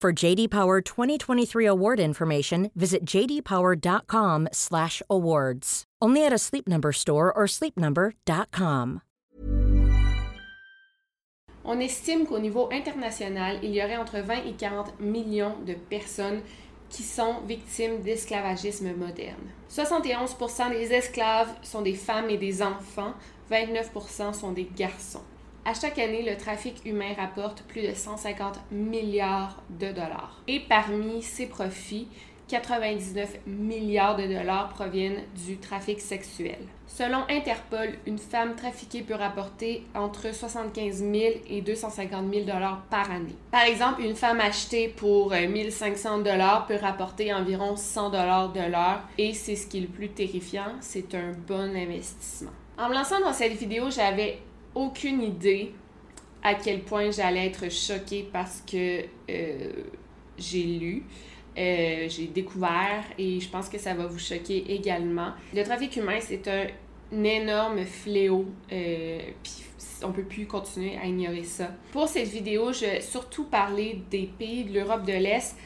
For JD Power 2023 award information, visit jdpower.com/awards. Only at a Sleep Number store or sleepnumber.com. On estime qu'au niveau international, il y aurait entre 20 et 40 millions de personnes qui sont victimes d'esclavagisme moderne. 71% des esclaves sont des femmes et des enfants, 29% sont des garçons. À chaque année, le trafic humain rapporte plus de 150 milliards de dollars. Et parmi ces profits, 99 milliards de dollars proviennent du trafic sexuel. Selon Interpol, une femme trafiquée peut rapporter entre 75 000 et 250 000 dollars par année. Par exemple, une femme achetée pour 1500 euh, dollars peut rapporter environ 100 dollars de l'heure et c'est ce qui est le plus terrifiant, c'est un bon investissement. En me lançant dans cette vidéo, j'avais aucune idée à quel point j'allais être choquée parce que euh, j'ai lu, euh, j'ai découvert et je pense que ça va vous choquer également. Le trafic humain, c'est un, énorme fléau. Euh, puis on peut plus continuer à ignorer ça. Pour cette vidéo, je vais surtout parler des pays de l'Europe de l'Est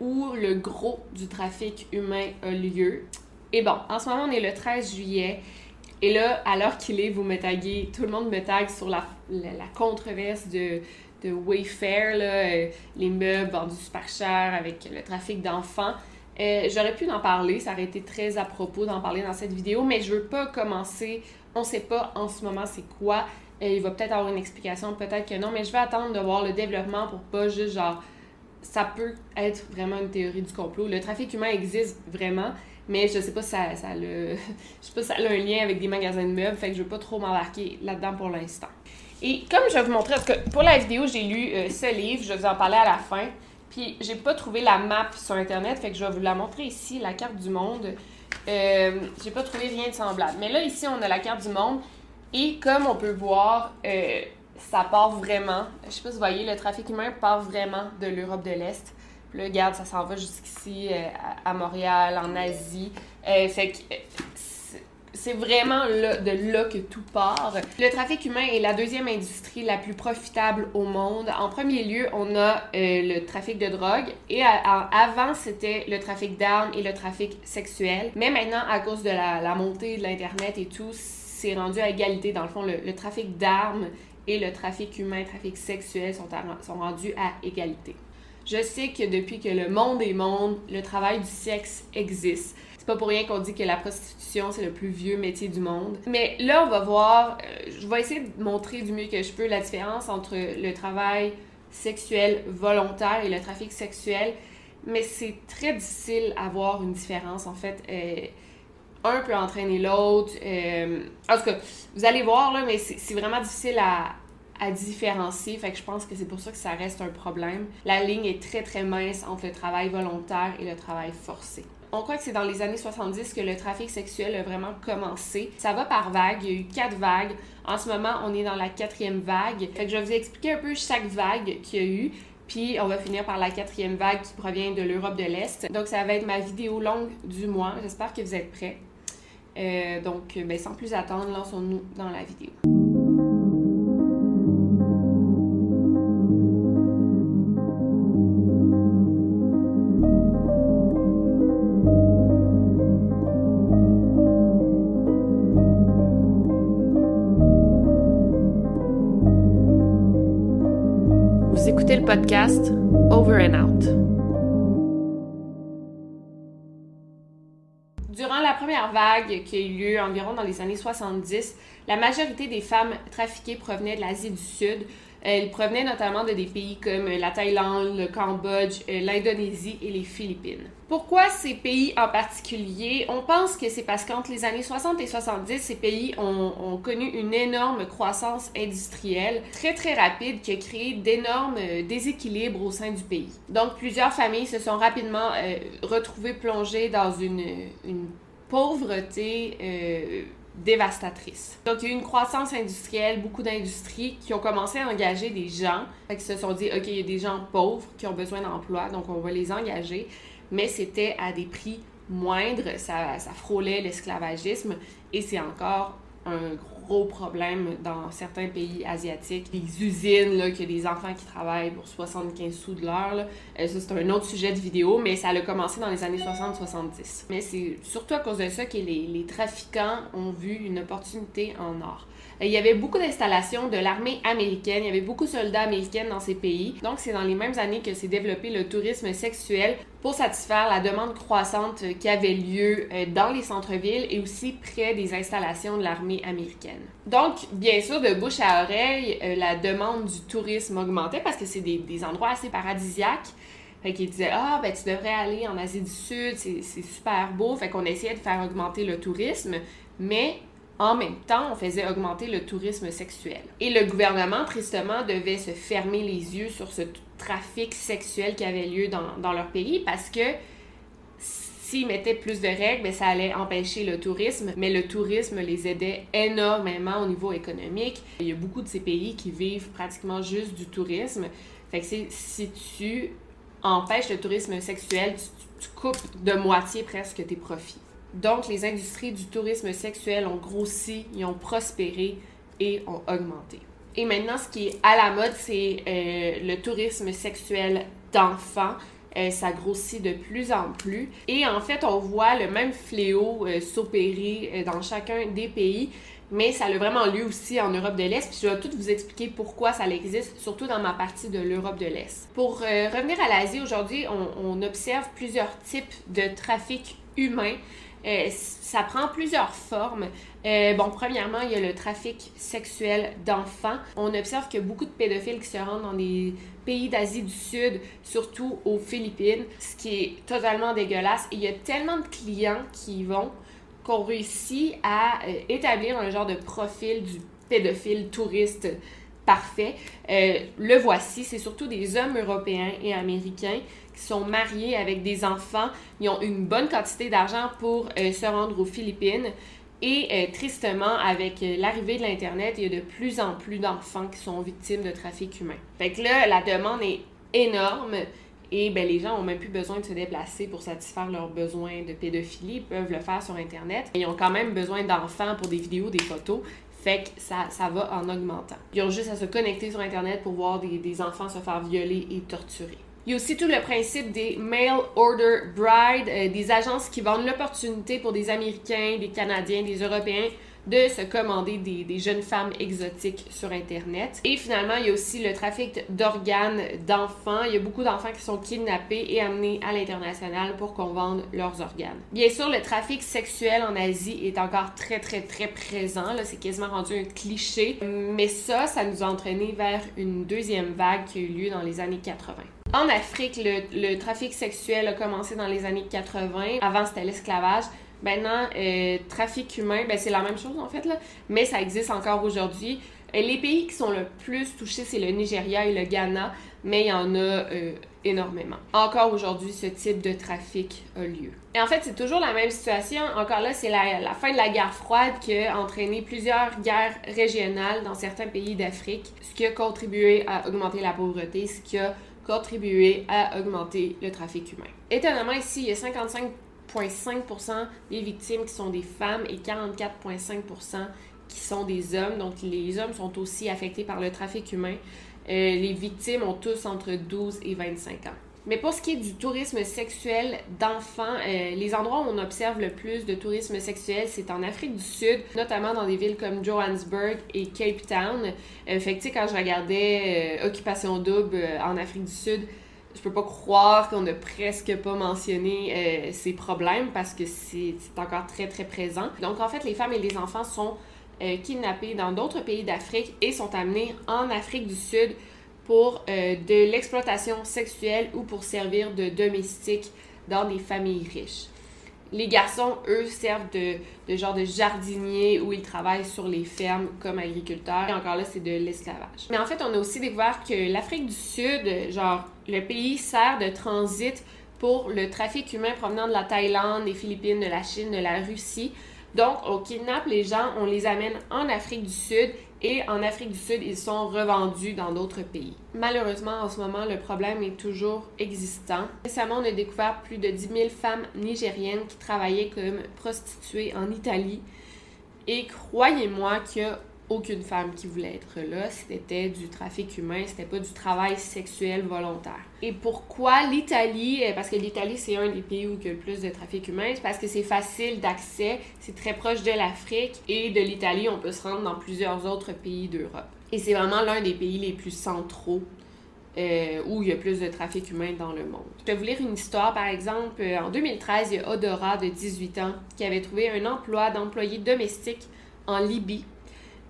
où le gros du trafic humain a lieu. Et bon, en ce moment, on est le 13 juillet. Et là, l'heure qu'il est, vous me taguez, tout le monde me tague sur la, la, controverse de, de Wayfair, là, euh, les meubles vendus super cher avec le trafic d'enfants. Euh, j'aurais pu en parler, ça aurait été très à propos d'en parler dans cette vidéo, mais je veux pas commencer. On sait pas en ce moment c'est quoi. Euh, il va peut-être avoir une explication, peut-être que non, mais je vais attendre de voir le développement pour pas juste genre. Ça peut être vraiment une théorie du complot. Le trafic humain existe vraiment, mais je sais pas si ça, ça, le, je sais pas ça a un lien avec des magasins de meubles, fait que je veux pas trop m'embarquer là-dedans pour l'instant. Et comme je vais vous montrer, parce que pour la vidéo, j'ai lu euh, ce livre, je vais vous en parler à la fin. Puis j'ai pas trouvé la map sur internet, fait que je vais vous la montrer ici, la carte du monde. Euh, j'ai pas trouvé rien de semblable. Mais là, ici, on a la carte du monde. Et comme on peut voir, euh, ça part vraiment. Je sais pas si vous voyez, le trafic humain part vraiment de l'Europe de l'Est. Là, regarde, ça s'en va jusqu'ici, euh, à Montréal, en Asie. Euh, fait que euh, c'est vraiment de là que tout part. Le trafic humain est la deuxième industrie la plus profitable au monde. En premier lieu, on a le trafic de drogue et avant, c'était le trafic d'armes et le trafic sexuel. Mais maintenant, à cause de la, montée de l'Internet et tout, c'est rendu à égalité. Dans le fond, le, trafic d'armes et le trafic humain, le trafic sexuel sont rendus à égalité. Je sais que depuis que le monde est monde, le travail du sexe existe. C'est pas pour rien qu'on dit que la prostitution, c'est le plus vieux métier du monde. Mais là, on va voir, euh, je vais essayer de montrer du mieux que je peux la différence entre le travail sexuel volontaire et le trafic sexuel. Mais c'est très difficile à voir une différence, en fait. Euh, un peut entraîner l'autre. Euh, en tout cas, vous allez voir, là, mais c'est vraiment difficile à, à différencier. Fait que je pense que c'est pour ça que ça reste un problème. La ligne est très très mince entre le travail volontaire et le travail forcé. On croit que c'est dans les années 70 que le trafic sexuel a vraiment commencé. Ça va par vague. Il y a eu quatre vagues. En ce moment, on est dans la quatrième vague. Fait que je vais vous expliquer un peu chaque vague qu'il y a eu. Puis on va finir par la quatrième vague qui provient de l'Europe de l'Est. Donc ça va être ma vidéo longue du mois. J'espère que vous êtes prêts. Euh, donc, ben, sans plus attendre, lançons-nous dans la vidéo. Podcast Over and Out. Durant la première vague qui a eu lieu environ dans les années 70, la majorité des femmes trafiquées provenaient de l'Asie du Sud, elle provenait notamment de des pays comme la Thaïlande, le Cambodge, euh, l'Indonésie et les Philippines. Pourquoi ces pays en particulier? On pense que c'est parce qu'entre les années 60 et 70, ces pays ont, connu une énorme croissance industrielle très très rapide qui a créé d'énormes euh, déséquilibres au sein du pays. Donc plusieurs familles se sont rapidement euh, retrouvées plongées dans une pauvreté dévastatrice. Donc, il y a eu une croissance industrielle, beaucoup d'industries qui ont commencé à engager des gens, qui se sont dit, OK, il y a des gens pauvres qui ont besoin d'emploi, donc on va les engager, mais c'était à des prix moindres, ça, ça frôlait l'esclavagisme, et c'est encore un gros problème dans certains pays asiatiques. Les usines, là, qu'il y a des enfants qui travaillent pour 75 sous de l'heure, euh, ça c'est un autre sujet de vidéo, mais ça a commencé dans les années 60-70. Mais c'est surtout à cause de ça que les trafiquants ont vu une opportunité en or. Il y avait beaucoup d'installations de l'armée américaine, il y avait beaucoup de soldats américains dans ces pays. Donc, c'est dans les mêmes années que s'est développé le tourisme sexuel pour satisfaire la demande croissante qui avait lieu euh, dans les centres-villes et aussi près des installations de l'armée américaine. Donc, bien sûr, de bouche à oreille, euh, la demande du tourisme augmentait parce que c'est des endroits assez paradisiaques. Fait qu'ils disaient Ah, ben tu devrais aller en Asie du Sud, c'est super beau. Fait qu'on essayait de faire augmenter le tourisme, mais en même temps, on faisait augmenter le tourisme sexuel. Et le gouvernement, tristement, devait se fermer les yeux sur ce trafic sexuel qui avait lieu dans, leur pays parce que s'ils mettaient plus de règles, ben, ça allait empêcher le tourisme, mais le tourisme les aidait énormément au niveau économique. Il y a beaucoup de ces pays qui vivent pratiquement juste du tourisme. Fait que si tu empêches le tourisme sexuel, tu coupes de moitié presque tes profits. Donc, les industries du tourisme sexuel ont grossi, ils ont prospéré et ont augmenté. Et maintenant, ce qui est à la mode, c'est euh, le tourisme sexuel d'enfants. Euh, ça grossit de plus en plus. Et en fait, on voit le même fléau euh, s'opérer dans chacun des pays, mais ça a vraiment lieu aussi en Europe de l'Est. Puis je vais tout vous expliquer pourquoi ça existe, surtout dans ma partie de l'Europe de l'Est. Pour revenir à l'Asie, aujourd'hui, on, on observe plusieurs types de trafic humain euh, ça prend plusieurs formes. Euh, bon, premièrement, il y a le trafic sexuel d'enfants. On observe a beaucoup de pédophiles qui se rendent dans des pays d'Asie du Sud, surtout aux Philippines, ce qui est totalement dégueulasse. Et il y a tellement de clients qui y vont qu'on réussit à euh, établir un genre de profil du pédophile touriste parfait. le voici, c'est surtout des hommes européens et américains sont mariés avec des enfants. Ils ont une bonne quantité d'argent pour euh, se rendre aux Philippines. Et euh, tristement, avec euh, l'arrivée de l'Internet, il y a de plus en plus d'enfants qui sont victimes de trafic humain. Fait que là, la demande est énorme et ben, les gens ont même plus besoin de se déplacer pour satisfaire leurs besoins de pédophilie. Ils peuvent le faire sur Internet. Ils ont quand même besoin d'enfants pour des vidéos, des photos. Fait que ça, va en augmentant. Ils ont juste à se connecter sur Internet pour voir des enfants se faire violer et torturer. Il y a aussi tout le principe des mail order bride, euh, des agences qui vendent l'opportunité pour des Américains, des Canadiens, des Européens de se commander des, jeunes femmes exotiques sur Internet. Et finalement, il y a aussi le trafic d'organes d'enfants. Il y a beaucoup d'enfants qui sont kidnappés et amenés à l'international pour qu'on vende leurs organes. Bien sûr, le trafic sexuel en Asie est encore très, très, très présent. Là, c'est quasiment rendu un cliché. Mais ça, ça nous a entraîné vers une deuxième vague qui a eu lieu dans les années 80. En Afrique, le, trafic sexuel a commencé dans les années 80. Avant, c'était l'esclavage. Maintenant, euh, trafic humain, ben, c'est la même chose en fait, mais ça existe encore aujourd'hui. Euh, les pays qui sont le plus touchés, c'est le Nigeria et le Ghana, mais il y en a euh, énormément. Encore aujourd'hui, ce type de trafic a lieu. Et en fait, c'est toujours la même situation. Encore là, c'est la, la, fin de la guerre froide qui a entraîné plusieurs guerres régionales dans certains pays d'Afrique, ce qui a contribué à augmenter la pauvreté, ce qui a contribué à augmenter le trafic humain. Étonnamment, ici, il y a 55,5% des victimes qui sont des femmes et 44,5% qui sont des hommes. Donc, les hommes sont aussi affectés par le trafic humain. Euh, les victimes ont tous entre 12 et 25 ans. Mais pour ce qui est du tourisme sexuel d'enfants, euh, les endroits où on observe le plus de tourisme sexuel, c'est en Afrique du Sud, notamment dans des villes comme Johannesburg et Cape Town. Euh, fait que, quand je regardais euh, Occupation Double en Afrique du Sud, je peux pas croire qu'on a presque pas mentionné ces problèmes parce que c'est encore très très présent. Donc en fait, les femmes et les enfants sont kidnappés dans d'autres pays d'Afrique et sont amenés en Afrique du Sud pour euh, de l'exploitation sexuelle ou pour servir de domestique dans des familles riches. Les garçons, eux, servent de, de genre de jardiniers où ils travaillent sur les fermes comme agriculteurs. Et encore là, c'est de l'esclavage. Mais en fait, on a aussi découvert que l'Afrique du Sud, genre, le pays sert de transit pour le trafic humain provenant de la Thaïlande, des Philippines, de la Chine, de la Russie. Donc, on kidnappe les gens, on les amène en Afrique du Sud et en Afrique du Sud, ils sont revendus dans d'autres pays. Malheureusement, en ce moment, le problème est toujours existant. Récemment, on a découvert plus de 10 000 femmes nigériennes qui travaillaient comme prostituées en Italie. Et croyez-moi qu'il aucune femme qui voulait être là. C'était du trafic humain, c'était pas du travail sexuel volontaire. Et pourquoi l'Italie euh, Parce que l'Italie, c'est un des pays où il y a le plus de trafic humain. C'est parce que c'est facile d'accès, c'est très proche de l'Afrique. Et de l'Italie, on peut se rendre dans plusieurs autres pays d'Europe. Et c'est vraiment l'un des pays les plus centraux euh, où il y a plus de trafic humain dans le monde. Je vais vous lire une histoire, par exemple. Euh, en 2013, il y a Odora, de 18 ans, qui avait trouvé un emploi d'employé domestique en Libye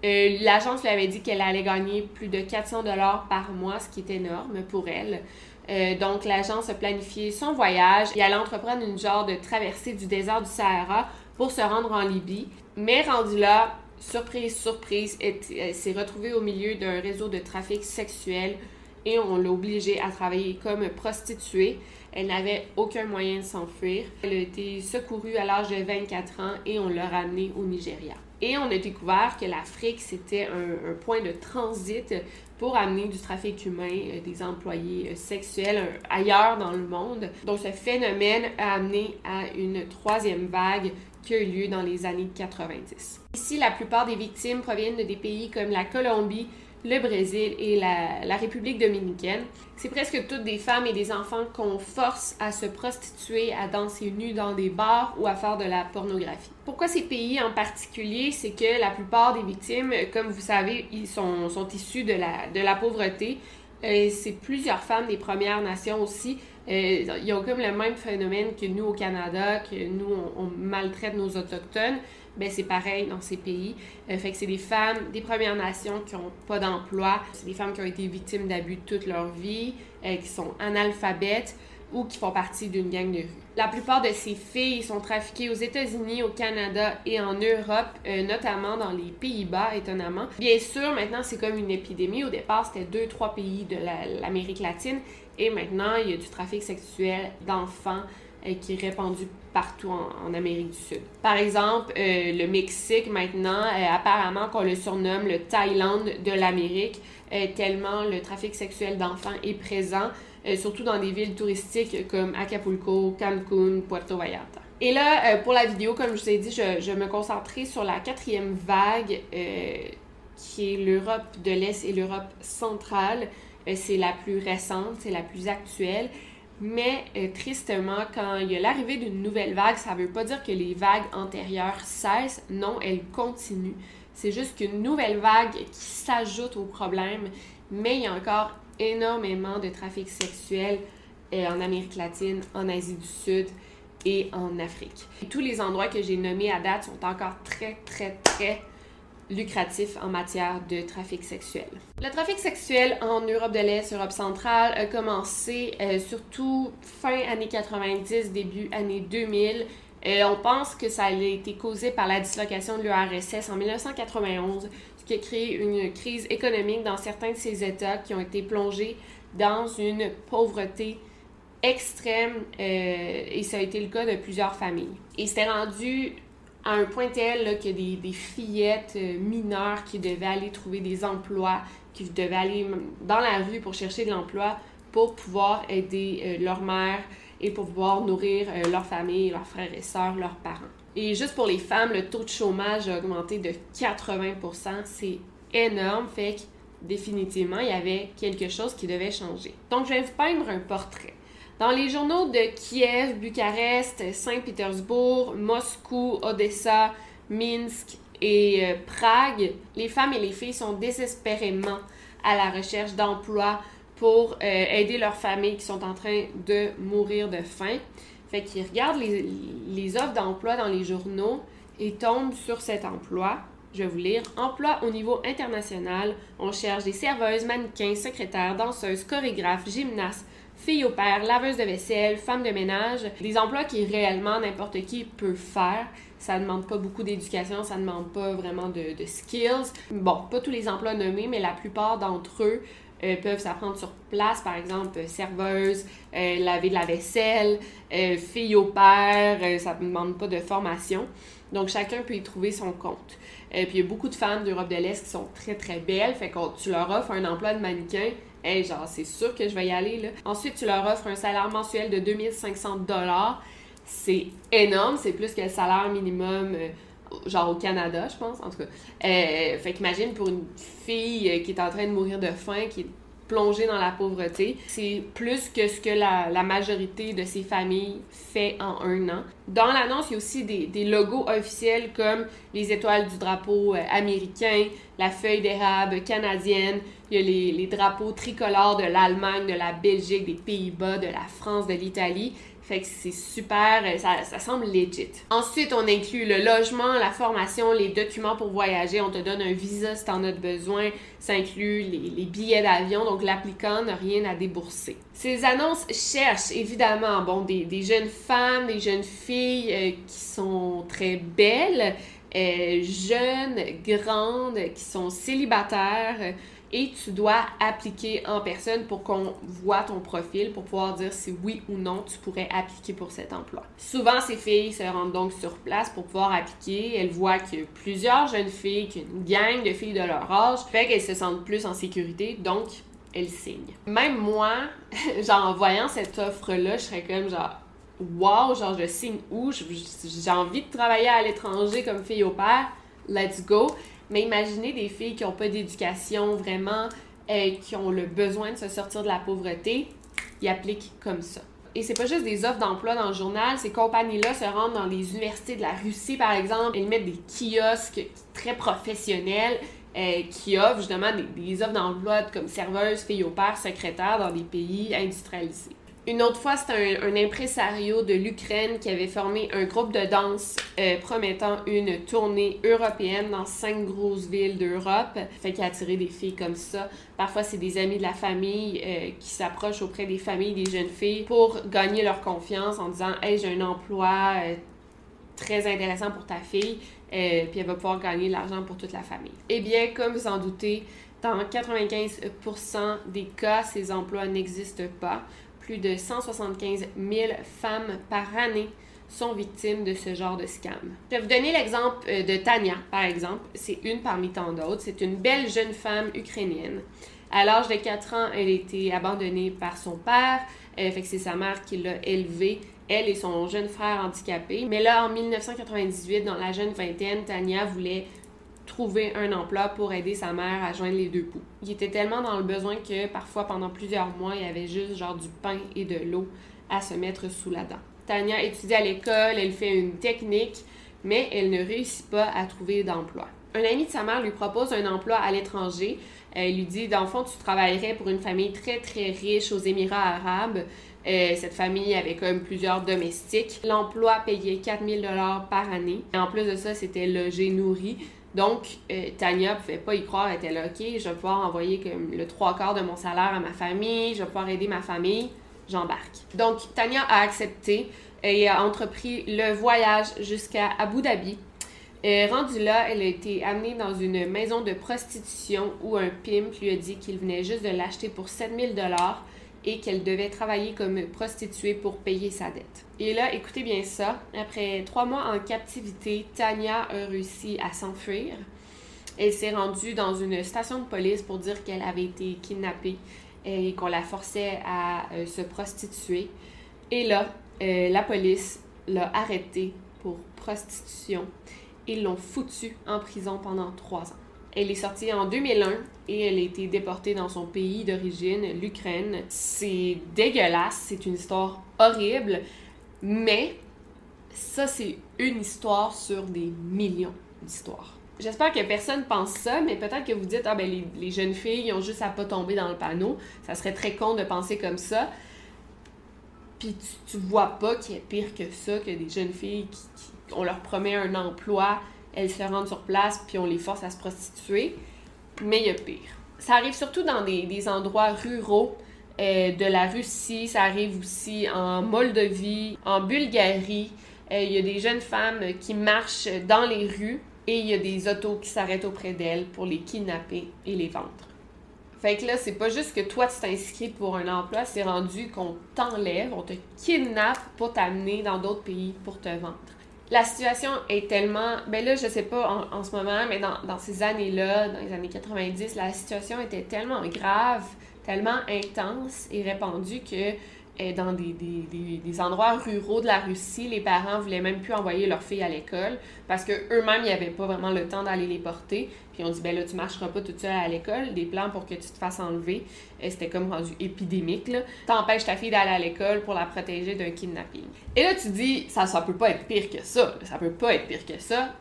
euh, l'agence lui avait dit qu'elle allait gagner plus de 400 dollars par mois, ce qui est énorme pour elle. Euh, donc, l'agence a planifié son voyage et allait entreprendre une genre de traversée du désert du Sahara pour se rendre en Libye. Mais rendu là, surprise, surprise, elle s'est retrouvée au milieu d'un réseau de trafic sexuel et on l'a obligée à travailler comme prostituée. Elle n'avait aucun moyen de s'enfuir. Elle a été secourue à l'âge de 24 ans et on l'a ramenée au Nigeria. Et on a découvert que l'Afrique, c'était un, point de transit pour amener du trafic humain, euh, des employés euh, sexuels euh, ailleurs dans le monde. Donc ce phénomène a amené à une troisième vague qui a eu lieu dans les années 90. Ici, la plupart des victimes proviennent de des pays comme la Colombie, le Brésil et la, République dominicaine. C'est presque toutes des femmes et des enfants qu'on force à se prostituer, à danser nues dans des bars ou à faire de la pornographie. Pourquoi ces pays en particulier? C'est que la plupart des victimes, comme vous savez, ils sont, sont issus de la, de la pauvreté. Euh, c'est plusieurs femmes des Premières Nations aussi. Euh, ils ont comme le même phénomène que nous au Canada, que nous, on maltraite nos autochtones ben c'est pareil dans ces pays. Euh, c'est des femmes des Premières Nations qui n'ont pas d'emploi, c'est des femmes qui ont été victimes d'abus toute leur vie, euh, qui sont analphabètes ou qui font partie d'une gang de rue. La plupart de ces filles sont trafiquées aux États-Unis, au Canada et en Europe, euh, notamment dans les Pays-Bas, étonnamment. Bien sûr, maintenant, c'est comme une épidémie. Au départ, c'était deux, trois pays de l'Amérique latine. Et maintenant, il y a du trafic sexuel d'enfants qui est répandu partout en, Amérique du Sud. Par exemple, euh, le Mexique maintenant, euh, apparemment qu'on le surnomme le Thaïlande de l'Amérique, euh, tellement le trafic sexuel d'enfants est présent, surtout dans des villes touristiques comme Acapulco, Cancun, Puerto Vallarta. Et là, pour la vidéo, comme je vous ai dit, je, je me concentrais sur la quatrième vague qui est l'Europe de l'Est et l'Europe centrale. c'est la plus récente, c'est la plus actuelle. Mais euh, tristement, quand il y a l'arrivée d'une nouvelle vague, ça ne veut pas dire que les vagues antérieures cessent. Non, elles continuent. C'est juste qu'une nouvelle vague qui s'ajoute au problème. Mais il y a encore énormément de trafic sexuel euh, en Amérique latine, en Asie du Sud et en Afrique. tous les endroits que j'ai nommés à date sont encore très, très, très lucratif en matière de trafic sexuel. Le trafic sexuel en Europe de l'Est, Europe centrale, a commencé euh, surtout fin années 90, début années 2000. Euh, on pense que ça a été causé par la dislocation de l'URSS en 1991, ce qui a créé une crise économique dans certains de ces États qui ont été plongés dans une pauvreté extrême euh, et ça a été le cas de plusieurs familles. Et c'était rendu à un point tel qu'il y a des, fillettes euh, mineures qui devaient aller trouver des emplois, qui devaient aller dans la rue pour chercher de l'emploi pour pouvoir aider euh, leur mère et pour pouvoir nourrir euh, leur famille, leurs frères et sœurs, leurs parents. Et juste pour les femmes, le taux de chômage a augmenté de 80%. C'est énorme, fait que définitivement, il y avait quelque chose qui devait changer. Donc, je vais vous peindre un portrait. Dans les journaux de Kiev, Bucarest, Saint-Pétersbourg, Moscou, Odessa, Minsk et euh, Prague, les femmes et les filles sont désespérément à la recherche d'emploi pour euh, aider leurs familles qui sont en train de mourir de faim. Fait qu'ils regardent les offres d'emploi dans les journaux et tombent sur cet emploi. Je vais vous lire. Emploi au niveau international. On cherche des serveuses, mannequins, secrétaires, danseuses, chorégraphes, gymnastes, filles au père, laveuses de vaisselle, femmes de ménage. Des emplois qui réellement n'importe qui peut faire. Ça ne demande pas beaucoup d'éducation, ça ne demande pas vraiment de, skills. Bon, pas tous les emplois nommés, mais la plupart d'entre eux euh, peuvent s'apprendre sur place, par exemple, euh, serveuse, euh, laver de la vaisselle, fille au père, ça ne demande pas de formation. Donc, chacun peut y trouver son compte. puis, il y a beaucoup de femmes d'Europe de l'Est qui sont très, très belles. Fait que tu leur offres un emploi de mannequin, hey, genre, c'est sûr que je vais y aller, là. Ensuite, tu leur offres un salaire mensuel de 2500 dollars. C'est énorme, c'est plus que le salaire minimum genre au Canada, je pense, en tout cas. Euh, fait qu'imagine pour une fille qui est en train de mourir de faim, qui est plongée dans la pauvreté, c'est plus que ce que la, la, majorité de ces familles fait en un an. Dans l'annonce, il y a aussi des, des, logos officiels comme les étoiles du drapeau euh, américain, la feuille d'érable canadienne, il y a les, les drapeaux tricolores de l'Allemagne, de la Belgique, des Pays-Bas, de la France, de l'Italie. Fait que c'est super, euh, ça, ça, semble legit. Ensuite, on inclut le logement, la formation, les documents pour voyager. On te donne un visa si t'en as besoin. Ça inclut les, les billets d'avion, donc l'applicant n'a rien à débourser. Ces annonces cherchent évidemment bon, des, des jeunes femmes, des jeunes filles euh, qui sont très belles, euh, jeunes, grandes, qui sont célibataires et tu dois appliquer en personne pour qu'on voit ton profil pour pouvoir dire si oui ou non tu pourrais appliquer pour cet emploi. Souvent, ces filles se rendent donc sur place pour pouvoir appliquer. Elles voient a plusieurs jeunes filles, qu'il y a une gang de filles de leur âge, fait qu'elles se sentent plus en sécurité, donc elles signent. Même moi, genre en voyant cette offre-là, je serais comme genre wow, genre je signe où? J'ai envie de travailler à l'étranger comme fille au père, let's go. Mais imaginez des filles qui n'ont pas d'éducation vraiment, euh, qui ont le besoin de se sortir de la pauvreté, ils appliquent comme ça. Et c'est pas juste des offres d'emploi dans le journal, ces compagnies-là se rendent dans les universités de la Russie, par exemple, elles mettent des kiosques très professionnels euh, qui offrent justement des, des offres d'emploi comme serveuse, fille au père, secrétaire dans des pays industrialisés. Une autre fois, un, un, impresario de l'Ukraine qui avait formé un groupe de danse euh, promettant une tournée européenne dans cinq grosses villes d'Europe. Fait qu'il a attiré des filles comme ça. Parfois, c'est des amis de la famille euh, qui s'approchent auprès des familles des jeunes filles pour gagner leur confiance en disant Hey, j'ai un emploi euh, très intéressant pour ta fille, puis elle va pouvoir gagner de l'argent pour toute la famille. Eh bien, comme vous en doutez, dans 95% des cas, ces emplois n'existent pas plus de 175 000 femmes par année sont victimes de ce genre de scam. Je vais vous donner l'exemple de Tania, par exemple. C'est une parmi tant d'autres. C'est une belle jeune femme ukrainienne. À l'âge de 4 ans, elle a été abandonnée par son père. Euh, c'est sa mère qui l'a élevée, elle et son jeune frère handicapé. Mais là, en 1998, dans la jeune vingtaine, Tania voulait trouver un emploi pour aider sa mère à joindre les deux bouts. Il était tellement dans le besoin que parfois pendant plusieurs mois, il y avait juste genre du pain et de l'eau à se mettre sous la dent. Tania étudie à l'école, elle fait une technique, mais elle ne réussit pas à trouver d'emploi. Un ami de sa mère lui propose un emploi à l'étranger. Elle lui dit, fond, tu travaillerais pour une famille très très riche aux Émirats arabes. Euh, cette famille avait même plusieurs domestiques. L'emploi payait 4000 dollars par année. Et en plus de ça, c'était logé, nourri. Donc, euh, Tania ne pouvait pas y croire. Elle était là, OK, je vais pouvoir envoyer comme le trois quarts de mon salaire à ma famille, je vais pouvoir aider ma famille, j'embarque. Donc, Tania a accepté et a entrepris le voyage jusqu'à Abu Dhabi. Euh, rendue là, elle a été amenée dans une maison de prostitution où un pimp lui a dit qu'il venait juste de l'acheter pour 7000 dollars et qu'elle devait travailler comme prostituée pour payer sa dette. Et là, écoutez bien ça, après trois mois en captivité, Tania a réussi à s'enfuir. Elle s'est rendue dans une station de police pour dire qu'elle avait été kidnappée et qu'on la forçait à euh, se prostituer. Et là, euh, la police l'a arrêtée pour prostitution. Ils l'ont foutue en prison pendant trois ans. Elle est sortie en 2001 et elle a été déportée dans son pays d'origine, l'Ukraine. C'est dégueulasse, c'est une histoire horrible, mais ça, c'est une histoire sur des millions d'histoires. J'espère que personne pense ça, mais peut-être que vous dites, ah ben les, jeunes filles, ils ont juste à pas tomber dans le panneau. Ça serait très con de penser comme ça. Puis tu, vois pas qu'il y a pire que ça, que des jeunes filles qui, on leur promet un emploi, elles se rendent sur place, puis on les force à se prostituer. Mais il y a pire. Ça arrive surtout dans des, endroits ruraux euh, de la Russie, ça arrive aussi en Moldavie, en Bulgarie. Euh, il y a des jeunes femmes qui marchent dans les rues et il y a des autos qui s'arrêtent auprès d'elles pour les kidnapper et les vendre. Fait que là, c'est pas juste que toi tu t'inscris pour un emploi, c'est rendu qu'on t'enlève, on te kidnappe pour t'amener dans d'autres pays pour te vendre. La situation est tellement. Ben là, je sais pas en, ce moment, mais dans, dans ces années-là, dans les années 90, la situation était tellement grave, tellement intense et répandue que dans des, des, des, endroits ruraux de la Russie, les parents voulaient même plus envoyer leurs filles à l'école parce que eux-mêmes, ils n'avaient pas vraiment le temps d'aller les porter. Puis on dit, ben là, tu marcheras pas toute seule à l'école. Des plans pour que tu te fasses enlever. C'était comme rendu épidémique, là. T'empêches ta fille d'aller à l'école pour la protéger d'un kidnapping. Et là, tu dis, ça, ça peut pas être pire que ça. Ça peut pas être pire que ça.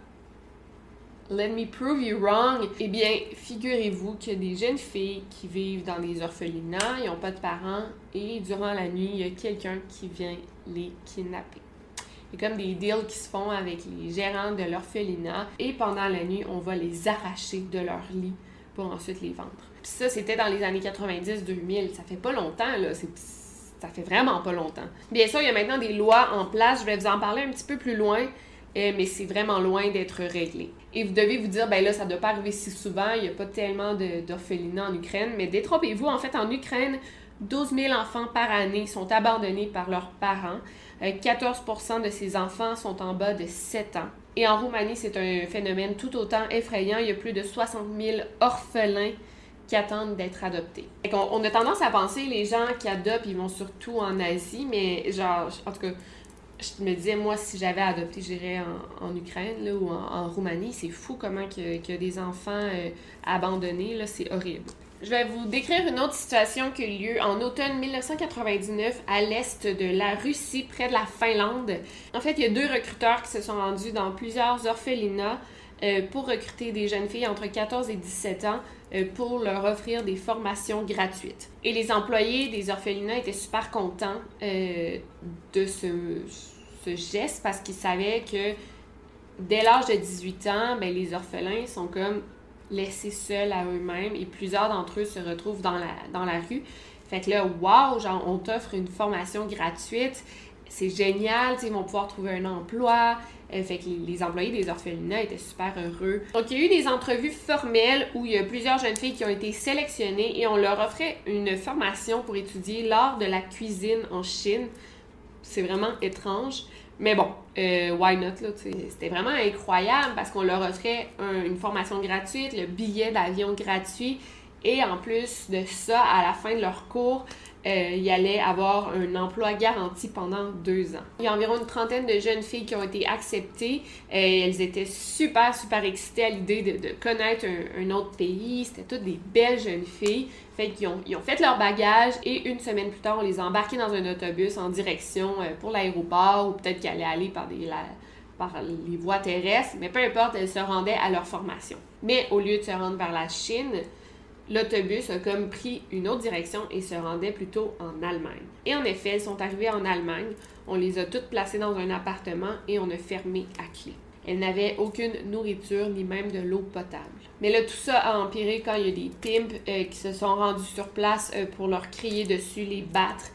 Let me prove you wrong. Eh bien, figurez-vous a des jeunes filles qui vivent dans des orphelinats, ils n'ont pas de parents, et durant la nuit, il y a quelqu'un qui vient les kidnapper. A comme des deals qui se font avec les gérants de l'orphelinat, et pendant la nuit, on va les arracher de leur lit pour ensuite les vendre. Puis ça, c'était dans les années 90-2000. Ça fait pas longtemps, là. Ça fait vraiment pas longtemps. Bien sûr, il y a maintenant des lois en place. Je vais vous en parler un petit peu plus loin. Euh, mais c'est vraiment loin d'être réglé. Et vous devez vous dire, ben là, ça ne doit pas arriver si souvent, il n'y a pas tellement d'orphelinats en Ukraine, mais détrompez-vous, en fait, en Ukraine, 12 000 enfants par année sont abandonnés par leurs parents. 14% euh, de ces enfants sont en bas de 7 ans. Et en Roumanie, c'est un phénomène tout autant effrayant. Il y a plus de 60 000 orphelins qui attendent d'être adoptés. On, on, a tendance à penser les gens qui adoptent, ils vont surtout en Asie, mais genre, en tout cas, je me disais, moi, si j'avais adopté, j'irais en, en, Ukraine là, ou en, Roumanie. C'est fou comment y, a des enfants euh, abandonnés. Là, c'est horrible. Je vais vous décrire une autre situation qui a eu lieu en automne 1999 à l'est de la Russie, près de la Finlande. En fait, il y a deux recruteurs qui se sont rendus dans plusieurs orphelinats euh, pour recruter des jeunes filles entre 14 et 17 ans euh, pour leur offrir des formations gratuites. Et les employés des orphelinats étaient super contents euh, de ce, ce, geste parce qu'ils savaient que dès l'âge de 18 ans, ben, les orphelins sont comme laissés seuls à eux-mêmes et plusieurs d'entre eux se retrouvent dans la, dans la rue. Fait que là, wow, genre, on t'offre une formation gratuite, c'est génial, ils vont pouvoir trouver un emploi, euh, fait que les employés des orphelinats étaient super heureux. Donc, il y a eu des entrevues formelles où il y a plusieurs jeunes filles qui ont été sélectionnées et on leur offrait une formation pour étudier l'art de la cuisine en Chine. C'est vraiment étrange. Mais bon, euh, why not, là, c'était vraiment incroyable parce qu'on leur offrait une formation gratuite, le billet d'avion gratuit et en plus de ça, à la fin de leur cours, euh, il allait avoir un emploi garanti pendant deux ans. Il y a environ une trentaine de jeunes filles qui ont été acceptées. Euh, elles étaient super, super excitées à l'idée de, connaître un, autre pays. C'était toutes des belles jeunes filles. Fait qu'ils ont, fait leur bagage et une semaine plus tard, on les a embarquées dans un autobus en direction euh, pour l'aéroport ou peut-être qu'elles allaient aller par des, par les voies terrestres, mais peu importe, elles se rendaient à leur formation. Mais au lieu de se rendre vers la Chine, l'autobus a comme pris une autre direction et se rendait plutôt en Allemagne. Et en effet, elles sont arrivées en Allemagne, on les a toutes placées dans un appartement et on a fermé à clé. Elles n'avaient aucune nourriture ni même de l'eau potable. Mais là, tout ça a empiré quand il y a des pimps euh, qui se sont rendus sur place euh, pour leur crier dessus, les battre.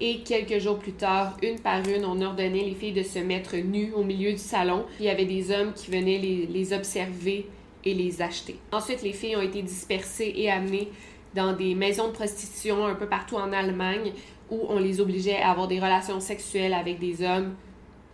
Et quelques jours plus tard, une par une, on ordonnait les filles de se mettre nues au milieu du salon. Il y avait des hommes qui venaient les, les observer et les acheter. Ensuite, les filles ont été dispersées et amenées dans des maisons de prostitution un peu partout en Allemagne où on les obligeait à avoir des relations sexuelles avec des hommes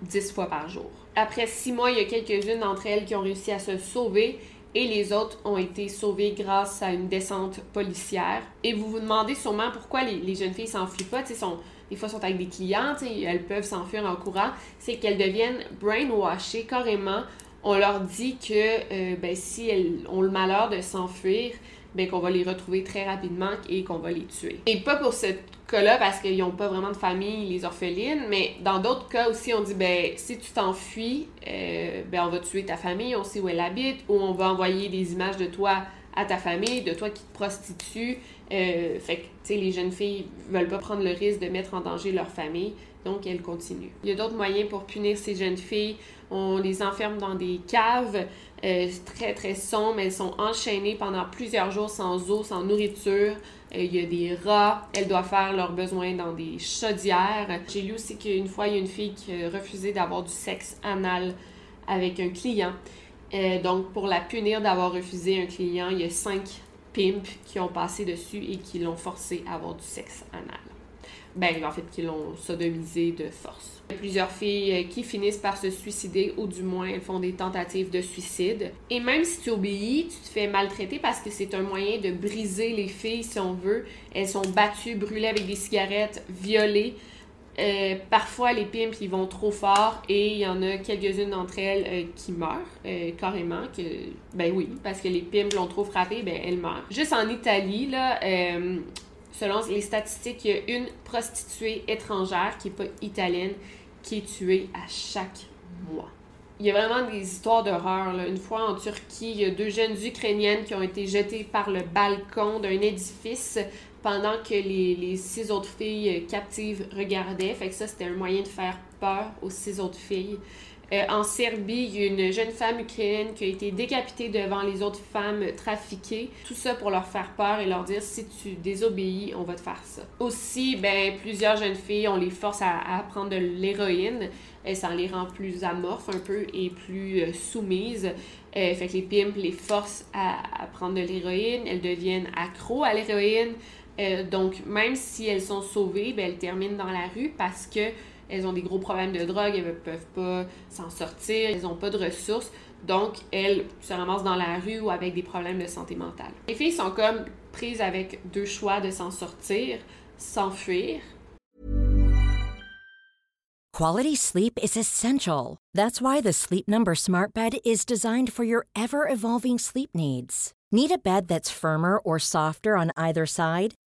dix fois par jour. Après six mois, il y a quelques-unes d'entre elles qui ont réussi à se sauver et les autres ont été sauvées grâce à une descente policière. Et vous vous demandez sûrement pourquoi les, jeunes filles s'enfuient pas. Sont, des fois, sont avec des clients, elles peuvent s'enfuir en courant. C'est qu'elles deviennent brainwashées carrément on leur dit que euh, ben, si elles ont le malheur de s'enfuir, ben, qu'on va les retrouver très rapidement et qu'on va les tuer. Et pas pour ce cas-là parce qu'ils n'ont pas vraiment de famille, les orphelines, mais dans d'autres cas aussi, on dit ben si tu t'enfuis, euh, ben on va tuer ta famille, on sait où elle habite, ou on va envoyer des images de toi à ta famille, de toi qui te prostitues. Euh, fait que, tu sais, les jeunes filles veulent pas prendre le risque de mettre en danger leur famille, donc elles continuent. Il y a d'autres moyens pour punir ces jeunes filles. On les enferme dans des caves euh, très très sombres. Elles sont enchaînées pendant plusieurs jours sans eau, sans nourriture. Euh, il y a des rats. Elles doivent faire leurs besoins dans des chaudières. J'ai lu aussi qu'une fois, il y a une fille qui a refusé d'avoir du sexe anal avec un client. Euh, donc, pour la punir d'avoir refusé un client, il y a cinq pimps qui ont passé dessus et qui l'ont forcé à avoir du sexe anal. Ben, en fait, qui l'ont sodomisé de force. Il y a plusieurs filles euh, qui finissent par se suicider ou du moins elles font des tentatives de suicide. Et même si tu obéis, tu te fais maltraiter parce que c'est un moyen de briser les filles si on veut. Elles sont battues, brûlées avec des cigarettes, violées. Euh, parfois, les pimps, ils vont trop fort et il y en a quelques-unes d'entre elles euh, qui meurent carrément. Que, ben oui, parce que les pimps l'ont trop frappée, ben elle meurt. Juste en Italie, là, selon les statistiques, il y a une prostituée étrangère qui n'est pas italienne qui est tuée à chaque mois. Il y a vraiment des histoires d'horreur. Une fois en Turquie, il y a deux jeunes Ukrainiennes qui ont été jetées par le balcon d'un édifice pendant que les, six autres filles captives regardaient. Fait que ça, c'était un moyen de faire peur aux six autres filles. Euh, en Serbie, il y a une jeune femme ukrainienne qui a été décapitée devant les autres femmes trafiquées. Tout ça pour leur faire peur et leur dire si tu désobéis, on va te faire ça. Aussi, ben, plusieurs jeunes filles, on les force à, prendre de l'héroïne. et ça les rend plus amorphes un peu et plus euh, soumises. Euh, fait que les pimps les forcent à, à prendre de l'héroïne. Elles deviennent accros à l'héroïne. Euh, donc, même si elles sont sauvées, ben, elles terminent dans la rue parce que elles ont des gros problèmes de drogue, elles ne peuvent pas s'en sortir, elles n'ont pas de ressources. Donc, elles se ramassent dans la rue ou avec des problèmes de santé mentale. Les filles sont comme prises avec deux choix de s'en sortir, s'enfuir. Quality sleep is essential. That's why the Sleep Number Smart Bed is designed for your ever-evolving sleep needs. Need a bed that's firmer or softer on either side?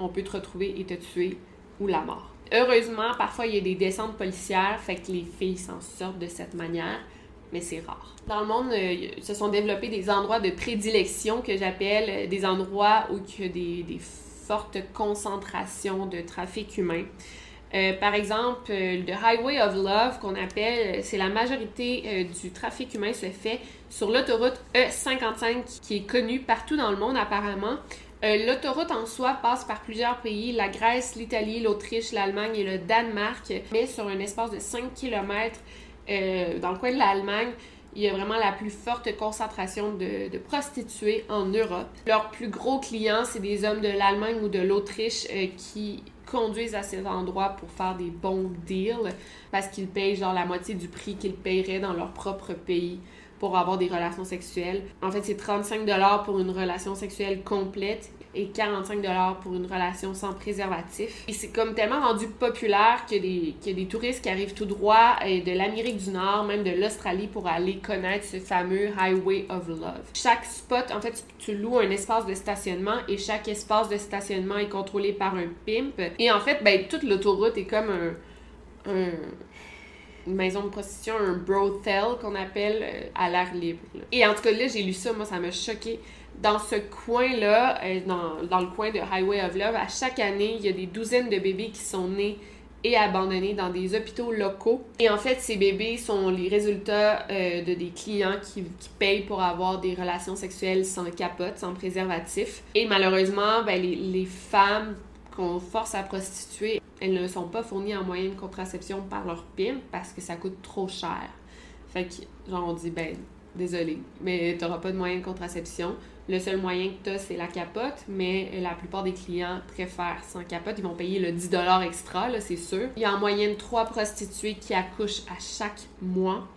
on peut te retrouver et te tuer ou la mort. Heureusement, parfois, il y a des descentes policières, fait que les filles s'en sortent de cette manière, mais c'est rare. Dans le monde, euh, se sont développés des endroits de prédilection que j'appelle euh, des endroits où il y a des, fortes concentrations de trafic humain. Euh, par exemple, le Highway of Love qu'on appelle, c'est la majorité du trafic humain se fait sur l'autoroute E55 qui est connue partout dans le monde apparemment. Euh, l'autoroute en soi passe par plusieurs pays, la Grèce, l'Italie, l'Autriche, l'Allemagne et le Danemark, mais sur un espace de 5 km euh, dans le coin de l'Allemagne, il y a vraiment la plus forte concentration de, prostituées en Europe. Leurs plus gros clients, c'est des hommes de l'Allemagne ou de l'Autriche euh, qui conduisent à cet endroit pour faire des bons deals parce qu'ils payent genre la moitié du prix qu'ils paieraient dans leur propre pays pour avoir des relations sexuelles. En fait, c'est 35 pour une relation sexuelle complète et 45 pour une relation sans préservatif. Et c'est comme tellement rendu populaire qu'il y, y, a des touristes qui arrivent tout droit euh, de l'Amérique du Nord, même de l'Australie, pour aller connaître ce fameux Highway of Love. Chaque spot, en fait, tu loues un espace de stationnement et chaque espace de stationnement est contrôlé par un pimp. Et en fait, ben, toute l'autoroute est comme un, un une maison de prostitution, un brothel qu'on appelle euh, à l'air libre. Et en tout cas, là, j'ai lu ça, moi, ça m'a choqué. Dans ce coin-là, euh, dans, dans, le coin de Highway of Love, à chaque année, il y a des douzaines de bébés qui sont nés et abandonnés dans des hôpitaux locaux. Et en fait, ces bébés sont les résultats euh, de des clients qui, payent pour avoir des relations sexuelles sans capote, sans préservatif. Et malheureusement, ben, les, les femmes qu'on force à prostituer, elles ne sont pas fournies en moyen de contraception par leur pimp parce que ça coûte trop cher. Fait que, genre, on dit, ben, désolé, mais t'auras pas de moyen de contraception. Le seul moyen que tu c'est la capote, mais la plupart des clients préfèrent sans capote. Ils vont payer le 10 extra, c'est sûr. Il y a en moyenne trois prostituées qui accouchent à chaque mois.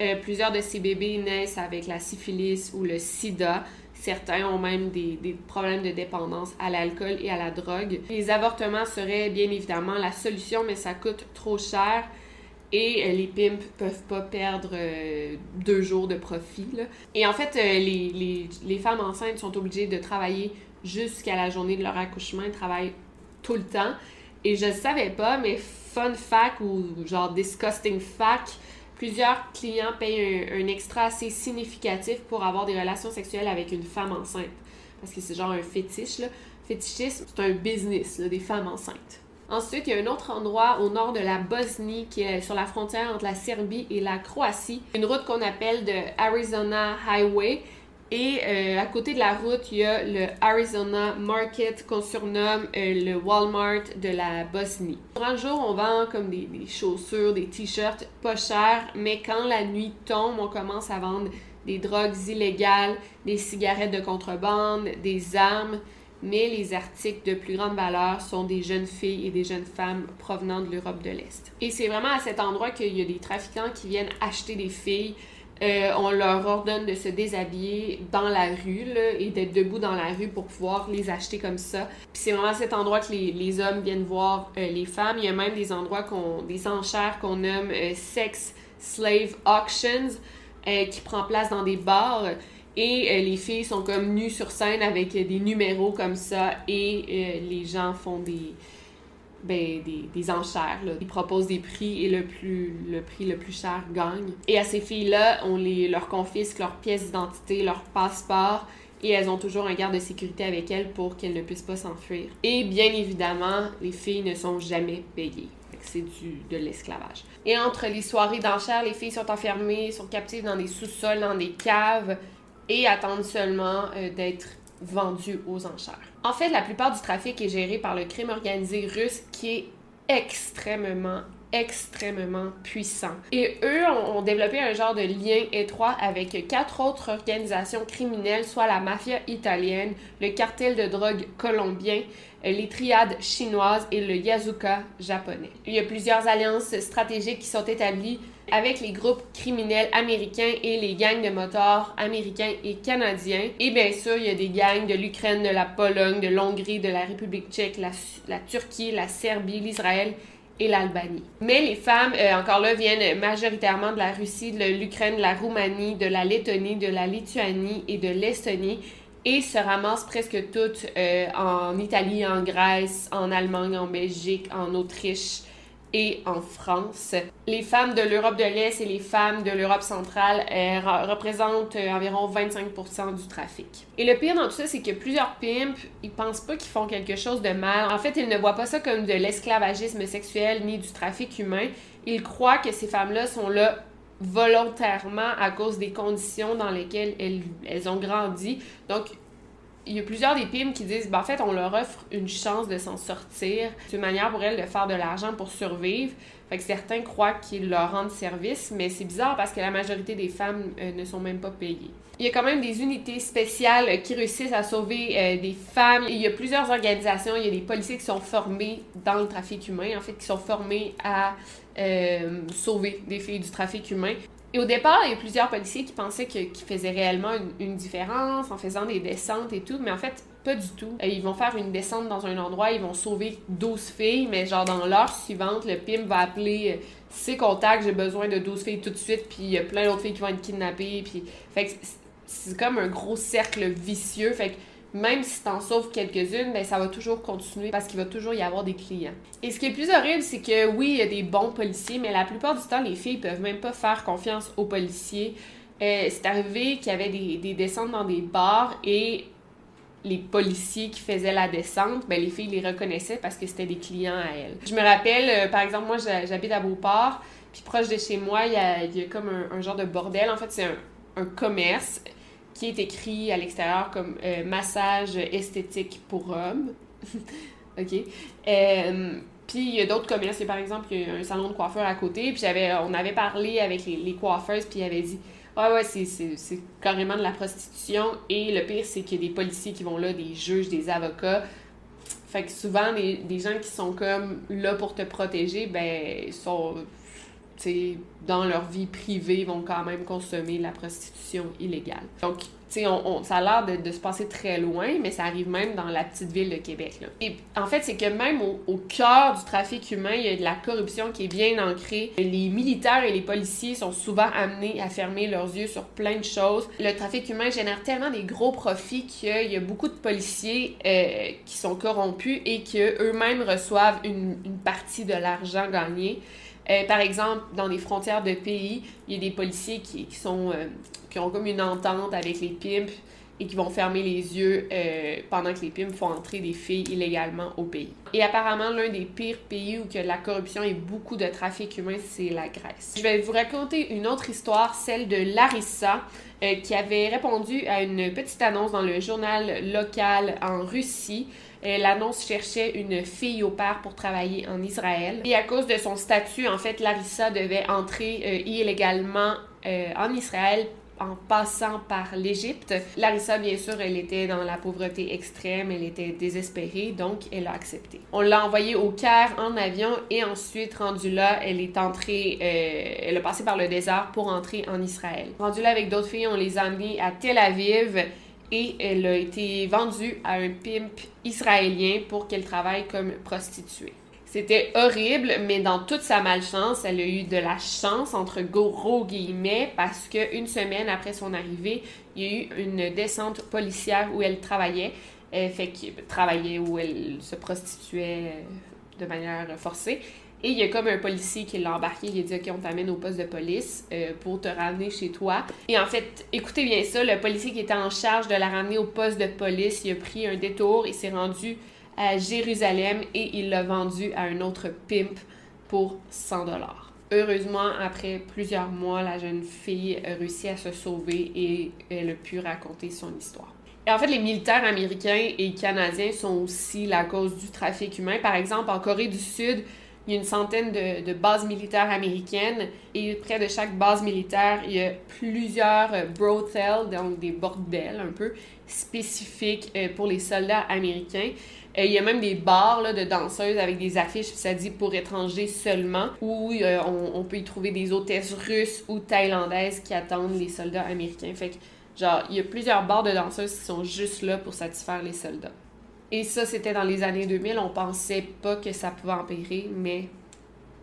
Euh, plusieurs de ces bébés naissent avec la syphilis ou le sida. Certains ont même des problèmes de dépendance à l'alcool et à la drogue. Les avortements seraient bien évidemment la solution, mais ça coûte trop cher et euh, les pimps peuvent pas perdre euh, deux jours de profit. Et en fait, euh, les, les, femmes enceintes sont obligées de travailler jusqu'à la journée de leur accouchement. Elles travaillent tout le temps. Et je ne savais pas, mais fun fact ou genre disgusting fact, plusieurs clients payent un, extra assez significatif pour avoir des relations sexuelles avec une femme enceinte. Parce que c'est genre un fétiche. Fétichisme, c'est un business des femmes enceintes. Ensuite, il y a un autre endroit au nord de la Bosnie qui est sur la frontière entre la Serbie et la Croatie. Une route qu'on appelle de Arizona Highway. Et euh, à côté de la route, il y a le Arizona Market qu'on surnomme euh, le Walmart de la Bosnie. Durant le jour, on vend comme des, des chaussures, des t-shirts pas chers, mais quand la nuit tombe, on commence à vendre des drogues illégales, des cigarettes de contrebande, des armes, mais les articles de plus grande valeur sont des jeunes filles et des jeunes femmes provenant de l'Europe de l'Est. Et c'est vraiment à cet endroit qu'il y a des trafiquants qui viennent acheter des filles. Euh, on leur ordonne de se déshabiller dans la rue là, et d'être debout dans la rue pour pouvoir les acheter comme ça. Puis c'est vraiment à cet endroit que les, hommes viennent voir euh, les femmes. Il y a même des endroits, qu'on, des enchères qu'on nomme euh, sex slave auctions qui prend place dans des bars. Et euh, les filles sont comme nues sur scène avec des numéros comme ça et euh, les gens font des, ben, des, des enchères. Ils proposent des prix et le, plus, le prix le plus cher gagne. Et à ces filles-là, on les, leur confisque leurs pièces d'identité, leur passeport et elles ont toujours un garde de sécurité avec elles pour qu'elles ne puissent pas s'enfuir. Et bien évidemment, les filles ne sont jamais payées c'est de l'esclavage. Et entre les soirées d'enchères, les filles sont enfermées, sont captives dans des sous-sols, dans des caves et attendent seulement euh, d'être vendues aux enchères. En fait, la plupart du trafic est géré par le crime organisé russe qui est extrêmement extrêmement puissant. Et eux ont, ont, développé un genre de lien étroit avec quatre autres organisations criminelles, soit la mafia italienne, le cartel de drogue colombien, les triades chinoises et le Yazuka japonais. Il y a plusieurs alliances stratégiques qui sont établies avec les groupes criminels américains et les gangs de motards américains et canadiens. Et bien sûr, il y a des gangs de l'Ukraine, de la Pologne, de l'Hongrie, de la République tchèque, la, la Turquie, la Serbie, l'Israël et l'Albanie. Mais les femmes, euh, encore là, viennent majoritairement de la Russie, de l'Ukraine, de la Roumanie, de la Lettonie, de la Lituanie et de l'Estonie et se ramassent presque toutes euh, en Italie, en Grèce, en Allemagne, en Belgique, en Autriche et en France. Les femmes de l'Europe de l'Est et les femmes de l'Europe centrale représentent euh, environ 25% du trafic. Et le pire dans tout ça, c'est que plusieurs pimps, ils pensent pas qu'ils font quelque chose de mal. En fait, ils ne voient pas ça comme de l'esclavagisme sexuel ni du trafic humain. Ils croient que ces femmes-là sont là volontairement à cause des conditions dans lesquelles elles, elles ont grandi. Donc, il y a plusieurs des pimes qui disent, ben, en fait, on leur offre une chance de s'en sortir. C'est une manière pour elles de faire de l'argent pour survivre. Fait que certains croient qu'ils leur rendent service, mais c'est bizarre parce que la majorité des femmes euh, ne sont même pas payées. Il y a quand même des unités spéciales qui réussissent à sauver euh, des femmes. Il y a plusieurs organisations, il y a des policiers qui sont formés dans le trafic humain, en fait, qui sont formés à euh, sauver des filles du trafic humain. Et au départ, il y a plusieurs policiers qui pensaient qu'ils faisaient réellement une, différence en faisant des descentes et tout, mais en fait, pas du tout. Ils vont faire une descente dans un endroit, ils vont sauver 12 filles, mais genre dans l'heure suivante, le PIM va appeler ses contacts, j'ai besoin de 12 filles tout de suite, puis il y a plein d'autres filles qui vont être kidnappées, puis... Fait que c'est comme un gros cercle vicieux, fait que même si tu en sauves quelques-unes, ben, ça va toujours continuer parce qu'il va toujours y avoir des clients. Et ce qui est plus horrible, c'est que oui, il y a des bons policiers, mais la plupart du temps, les filles peuvent même pas faire confiance aux policiers. Euh, c'est arrivé qu'il y avait des, des descentes dans des bars et les policiers qui faisaient la descente, ben, les filles les reconnaissaient parce que c'était des clients à elles. Je me rappelle, euh, par exemple, moi, j'habite à Beauport, puis proche de chez moi, il y a, comme un, genre de bordel. En fait, c'est un, commerce qui est écrit à l'extérieur comme euh, massage esthétique pour hommes. OK. Euh, puis il y a d'autres commerces. par exemple, il y a un salon de coiffeur à côté. Puis on avait parlé avec les, les coiffeuses, puis il avait dit Ouais, ouais, c'est carrément de la prostitution. Et le pire, c'est qu'il y a des policiers qui vont là, des juges, des avocats. Fait que souvent, des, des gens qui sont comme là pour te protéger, ben, sont, dans leur vie privée, vont quand même consommer la prostitution illégale. Donc, on, ça a l'air de, se passer très loin, mais ça arrive même dans la petite ville de Québec. Et en fait, c'est que même au, cœur du trafic humain, il y a de la corruption qui est bien ancrée. Les militaires et les policiers sont souvent amenés à fermer leurs yeux sur plein de choses. Le trafic humain génère tellement des gros profits qu'il y a beaucoup de policiers euh, qui sont corrompus et qu'eux-mêmes reçoivent une, partie de l'argent gagné. Euh, par exemple, dans les frontières de pays, il y a des policiers qui, sont euh, qui ont comme une entente avec les pimps et qui vont fermer les yeux euh, pendant que les pimps font entrer des filles illégalement au pays. Et apparemment, l'un des pires pays où la corruption et beaucoup de trafic humain, c'est la Grèce. Je vais vous raconter une autre histoire, celle de Larissa, euh, qui avait répondu à une petite annonce dans le journal local en Russie. Euh, l'annonce cherchait une fille au père pour travailler en Israël. Et à cause de son statut, en fait, Larissa devait entrer illégalement en Israël en passant par l'Égypte. Larissa, bien sûr, elle était dans la pauvreté extrême, elle était désespérée, donc elle a accepté. On l'a envoyée au Caire en avion et ensuite, rendue là, elle est entrée, euh, elle a passé par le désert pour entrer en Israël. Rendue là avec d'autres filles, on les a amenées à Tel Aviv et elle a été vendue à un pimp israélien pour qu'elle travaille comme prostituée. C'était horrible, mais dans toute sa malchance, elle a eu de la chance, entre gros guillemets, parce qu'une semaine après son arrivée, il y a eu une descente policière où elle travaillait. Elle fait qu'elle travaillait où elle se prostituait euh, de manière forcée. Et il y a comme un policier qui l'a embarqué, il a dit Ok, on t'amène au poste de police euh, pour te ramener chez toi. Et en fait, écoutez bien ça, le policier qui était en charge de la ramener au poste de police, il a pris un détour, il s'est rendu à Jérusalem et il l'a vendu à un autre pimp pour 100 dollars. Heureusement, après plusieurs mois, la jeune fille a réussi à se sauver et elle a pu raconter son histoire. Et en fait, les militaires américains et canadiens sont aussi la cause du trafic humain. Par exemple, en Corée du Sud, il y a une centaine de, de, bases militaires américaines et près de chaque base militaire, il y a plusieurs brothels, donc des bordels un peu spécifiques euh, pour les soldats américains. Il y a même des bars de danseuses avec des affiches, ça dit pour étrangers seulement, où euh, on, on, peut y trouver des hôtesses russes ou thaïlandaises qui attendent les soldats américains. Fait que, genre, il y a plusieurs bars de danseuses qui sont juste là pour satisfaire les soldats. Et ça, c'était dans les années 2000. On pensait pas que ça pouvait empirer, mais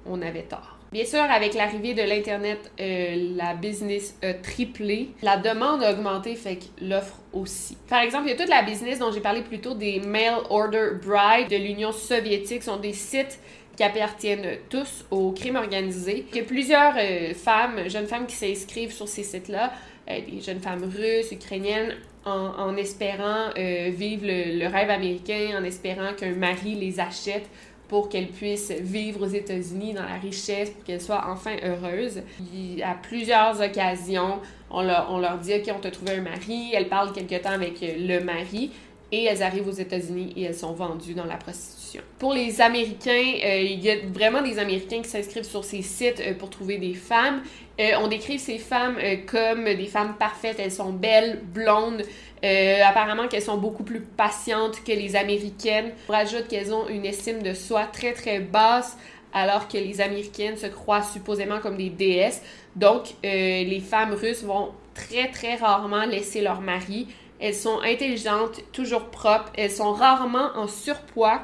on avait tort. Bien sûr, avec l'arrivée de l'Internet, euh, la business a triplé. La demande a augmenté, fait que l'offre aussi. Par exemple, il y a toute la business dont j'ai parlé plus tôt des mail order bride de l'Union soviétique. Sont des sites qui appartiennent tous au crime organisé. Il y a plusieurs euh, femmes, jeunes femmes qui s'inscrivent sur ces sites-là, euh, des jeunes femmes russes, ukrainiennes, en, espérant vivre le, rêve américain, en espérant qu'un mari les achète pour qu'elle puisse vivre aux États-Unis dans la richesse, pour qu'elle soit enfin heureuse. à plusieurs occasions, on leur, on leur dit, OK, on t'a trouvé un mari, elles parlent quelque temps avec le mari, et elles arrivent aux États-Unis et elles sont vendues dans la prostitution. Pour les Américains, euh, il y a vraiment des Américains qui s'inscrivent sur ces sites euh, pour trouver des femmes. Euh, on décrit ces femmes comme des femmes parfaites. Elles sont belles, blondes. apparemment qu'elles sont beaucoup plus patientes que les Américaines. On rajoute qu'elles ont une estime de soi très très basse alors que les Américaines se croient supposément comme des déesses. Donc, les femmes russes vont très très rarement laisser leur mari elles sont intelligentes, toujours propres, elles sont rarement en surpoids.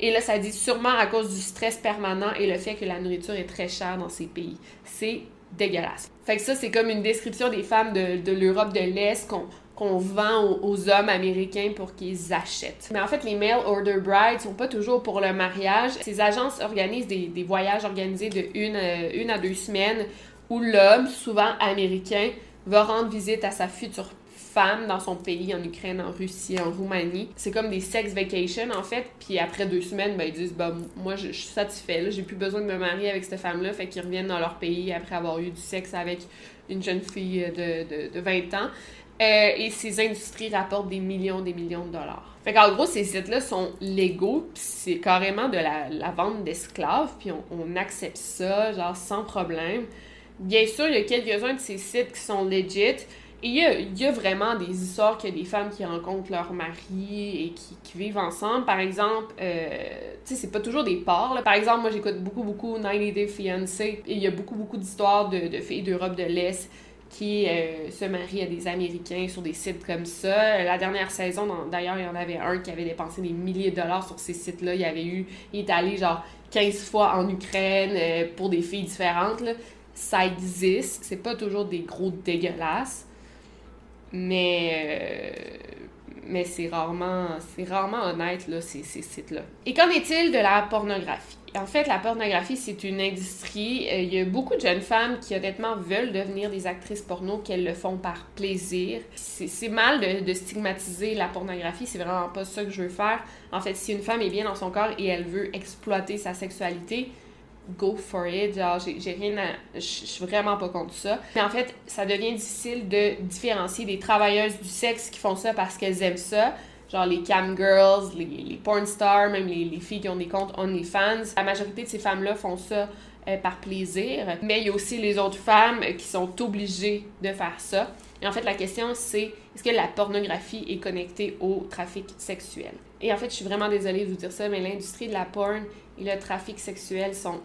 Et là, ça dit sûrement à cause du stress permanent et le fait que la nourriture est très chère dans ces pays. C'est dégueulasse. Fait que ça, c'est comme une description des femmes de, l'Europe de l'Est qu'on vend aux, hommes américains pour qu'ils achètent. Mais en fait, les mail order brides sont pas toujours pour le mariage. Ces agences organisent des, voyages organisés de une, euh, une à deux semaines où l'homme, souvent américain, va rendre visite à sa future femme dans son pays, en Ukraine, en Russie, en Roumanie. C'est comme des sex vacations, en fait. Puis après deux semaines, ben, ils disent, bah, moi, je, suis satisfait, j'ai plus besoin de me marier avec cette femme-là. Fait qu'ils reviennent dans leur pays après avoir eu du sexe avec une jeune fille de, de, 20 ans. Euh, et ces industries rapportent des millions, des millions de dollars. Fait qu'en gros, ces sites-là sont légaux, puis c'est carrément de la, vente d'esclaves, puis on, on, accepte ça, genre, sans problème. Bien sûr, il y a quelques-uns de ces sites qui sont legit, a, il y a, vraiment des histoires qu'il y a des femmes qui rencontrent leur mari et qui, vivent ensemble. Par exemple, euh, tu sais, c'est pas toujours des porcs. Par exemple, moi, j'écoute beaucoup, beaucoup 90 Day Fiancé. Et il y a beaucoup, beaucoup d'histoires de, de, filles d'Europe de l'Est qui euh, se marient à des Américains sur des sites comme ça. La dernière saison, d'ailleurs, il y en avait un qui avait dépensé des milliers de dollars sur ces sites-là. Il avait eu, il est allé genre 15 fois en Ukraine euh, pour des filles différentes. Là. Ça existe. C'est pas toujours des gros dégueulasses mais euh, mais c'est rarement rarement honnête là ces, ces sites là. Et qu'en est-il de la pornographie? En fait, la pornographie c'est une industrie. Euh, il y a beaucoup de jeunes femmes qui honnêtement veulent devenir des actrices porno qu'elles le font par plaisir. C'est mal de, de stigmatiser la pornographie. C'est vraiment pas ça que je veux faire. En fait, si une femme est bien dans son corps et elle veut exploiter sa sexualité, go for it. Genre, j'ai rien à. Je suis vraiment pas contre ça. Mais en fait, ça devient difficile de différencier des travailleuses du sexe qui font ça parce qu'elles aiment ça. Genre les cam girls, les, porn stars, même les, les, filles qui ont des comptes OnlyFans. La majorité de ces femmes-là font ça euh, par plaisir. Mais il y a aussi les autres femmes qui sont obligées de faire ça. Et en fait, la question, c'est est-ce que la pornographie est connectée au trafic sexuel? Et en fait, je suis vraiment désolée de vous dire ça, mais l'industrie de la porn et le trafic sexuel sont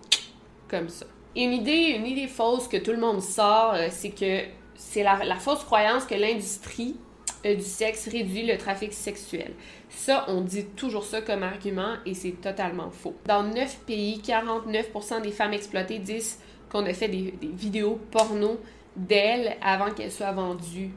comme ça. Et une idée, une idée fausse que tout le monde sort, euh, c'est que c'est la, fausse croyance que l'industrie euh, du sexe réduit le trafic sexuel. Ça, on dit toujours ça comme argument et c'est totalement faux. Dans 9 pays, 49% des femmes exploitées disent qu'on a fait des, vidéos porno d'elles avant qu'elles soient vendues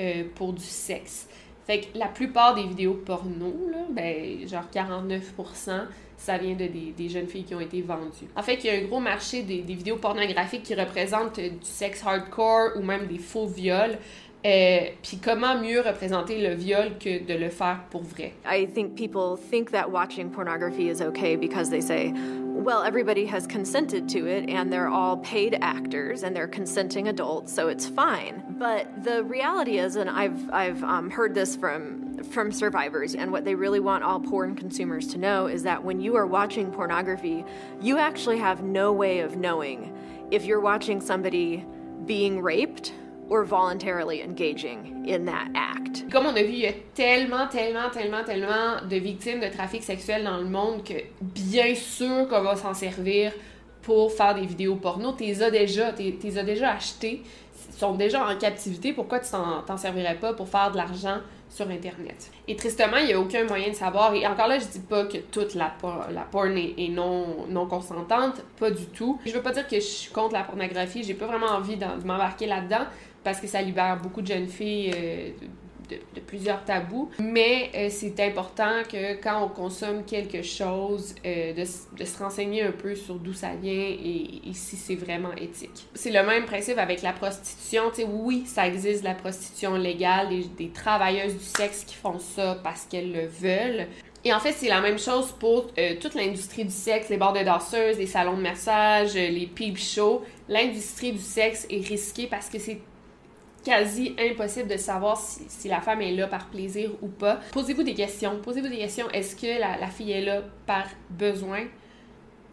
euh, pour du sexe. Fait que la plupart des vidéos porno, ben, genre 49%, ça vient de des, jeunes filles qui ont été vendues. En fait, il y a un gros marché des vidéos pornographiques qui représentent du sexe hardcore ou même des faux viols. Euh, Puis comment mieux représenter le viol que de le faire pour vrai? I think people think that watching pornography is okay because they say, well, everybody has consented to it and they're all paid actors and they're consenting adults, so it's fine. But the reality is, and I've, I've um, heard this from from survivors and what they really want all porn consumers to know is that when you are watching pornography, you actually have no way of knowing if you're watching somebody being raped or voluntarily engaging in that act. Comme on a vu, il y a tellement, tellement, tellement, tellement de victimes de trafic sexuel dans le monde que bien sûr qu'on va s'en servir pour faire des vidéos porno. T'es as déjà, t'es as déjà acheté, sont déjà en captivité. Pourquoi tu t'en servirais pas pour faire de l'argent sur Internet. Et tristement, il n'y a aucun moyen de savoir. Et encore là, je dis pas que toute la, la porn est, non, non consentante, pas du tout. Je veux pas dire que je suis contre la pornographie, j'ai pas vraiment envie de m'embarquer là-dedans parce que ça libère beaucoup de jeunes filles euh, de, plusieurs tabous. Mais euh, c'est important que quand on consomme quelque chose, euh, de, se renseigner un peu sur d'où ça vient et, si c'est vraiment éthique. C'est le même principe avec la prostitution. Oui, ça existe la prostitution légale, des, travailleuses du sexe qui font ça parce qu'elles le veulent. Et en fait, c'est la même chose pour toute l'industrie du sexe, les bars de danseuses, les salons de massage, les peep shows. L'industrie du sexe est risquée parce que c'est quasi impossible de savoir si, la femme est là par plaisir ou pas. Posez-vous des questions. Posez-vous des questions. Est-ce que la, fille est là par besoin,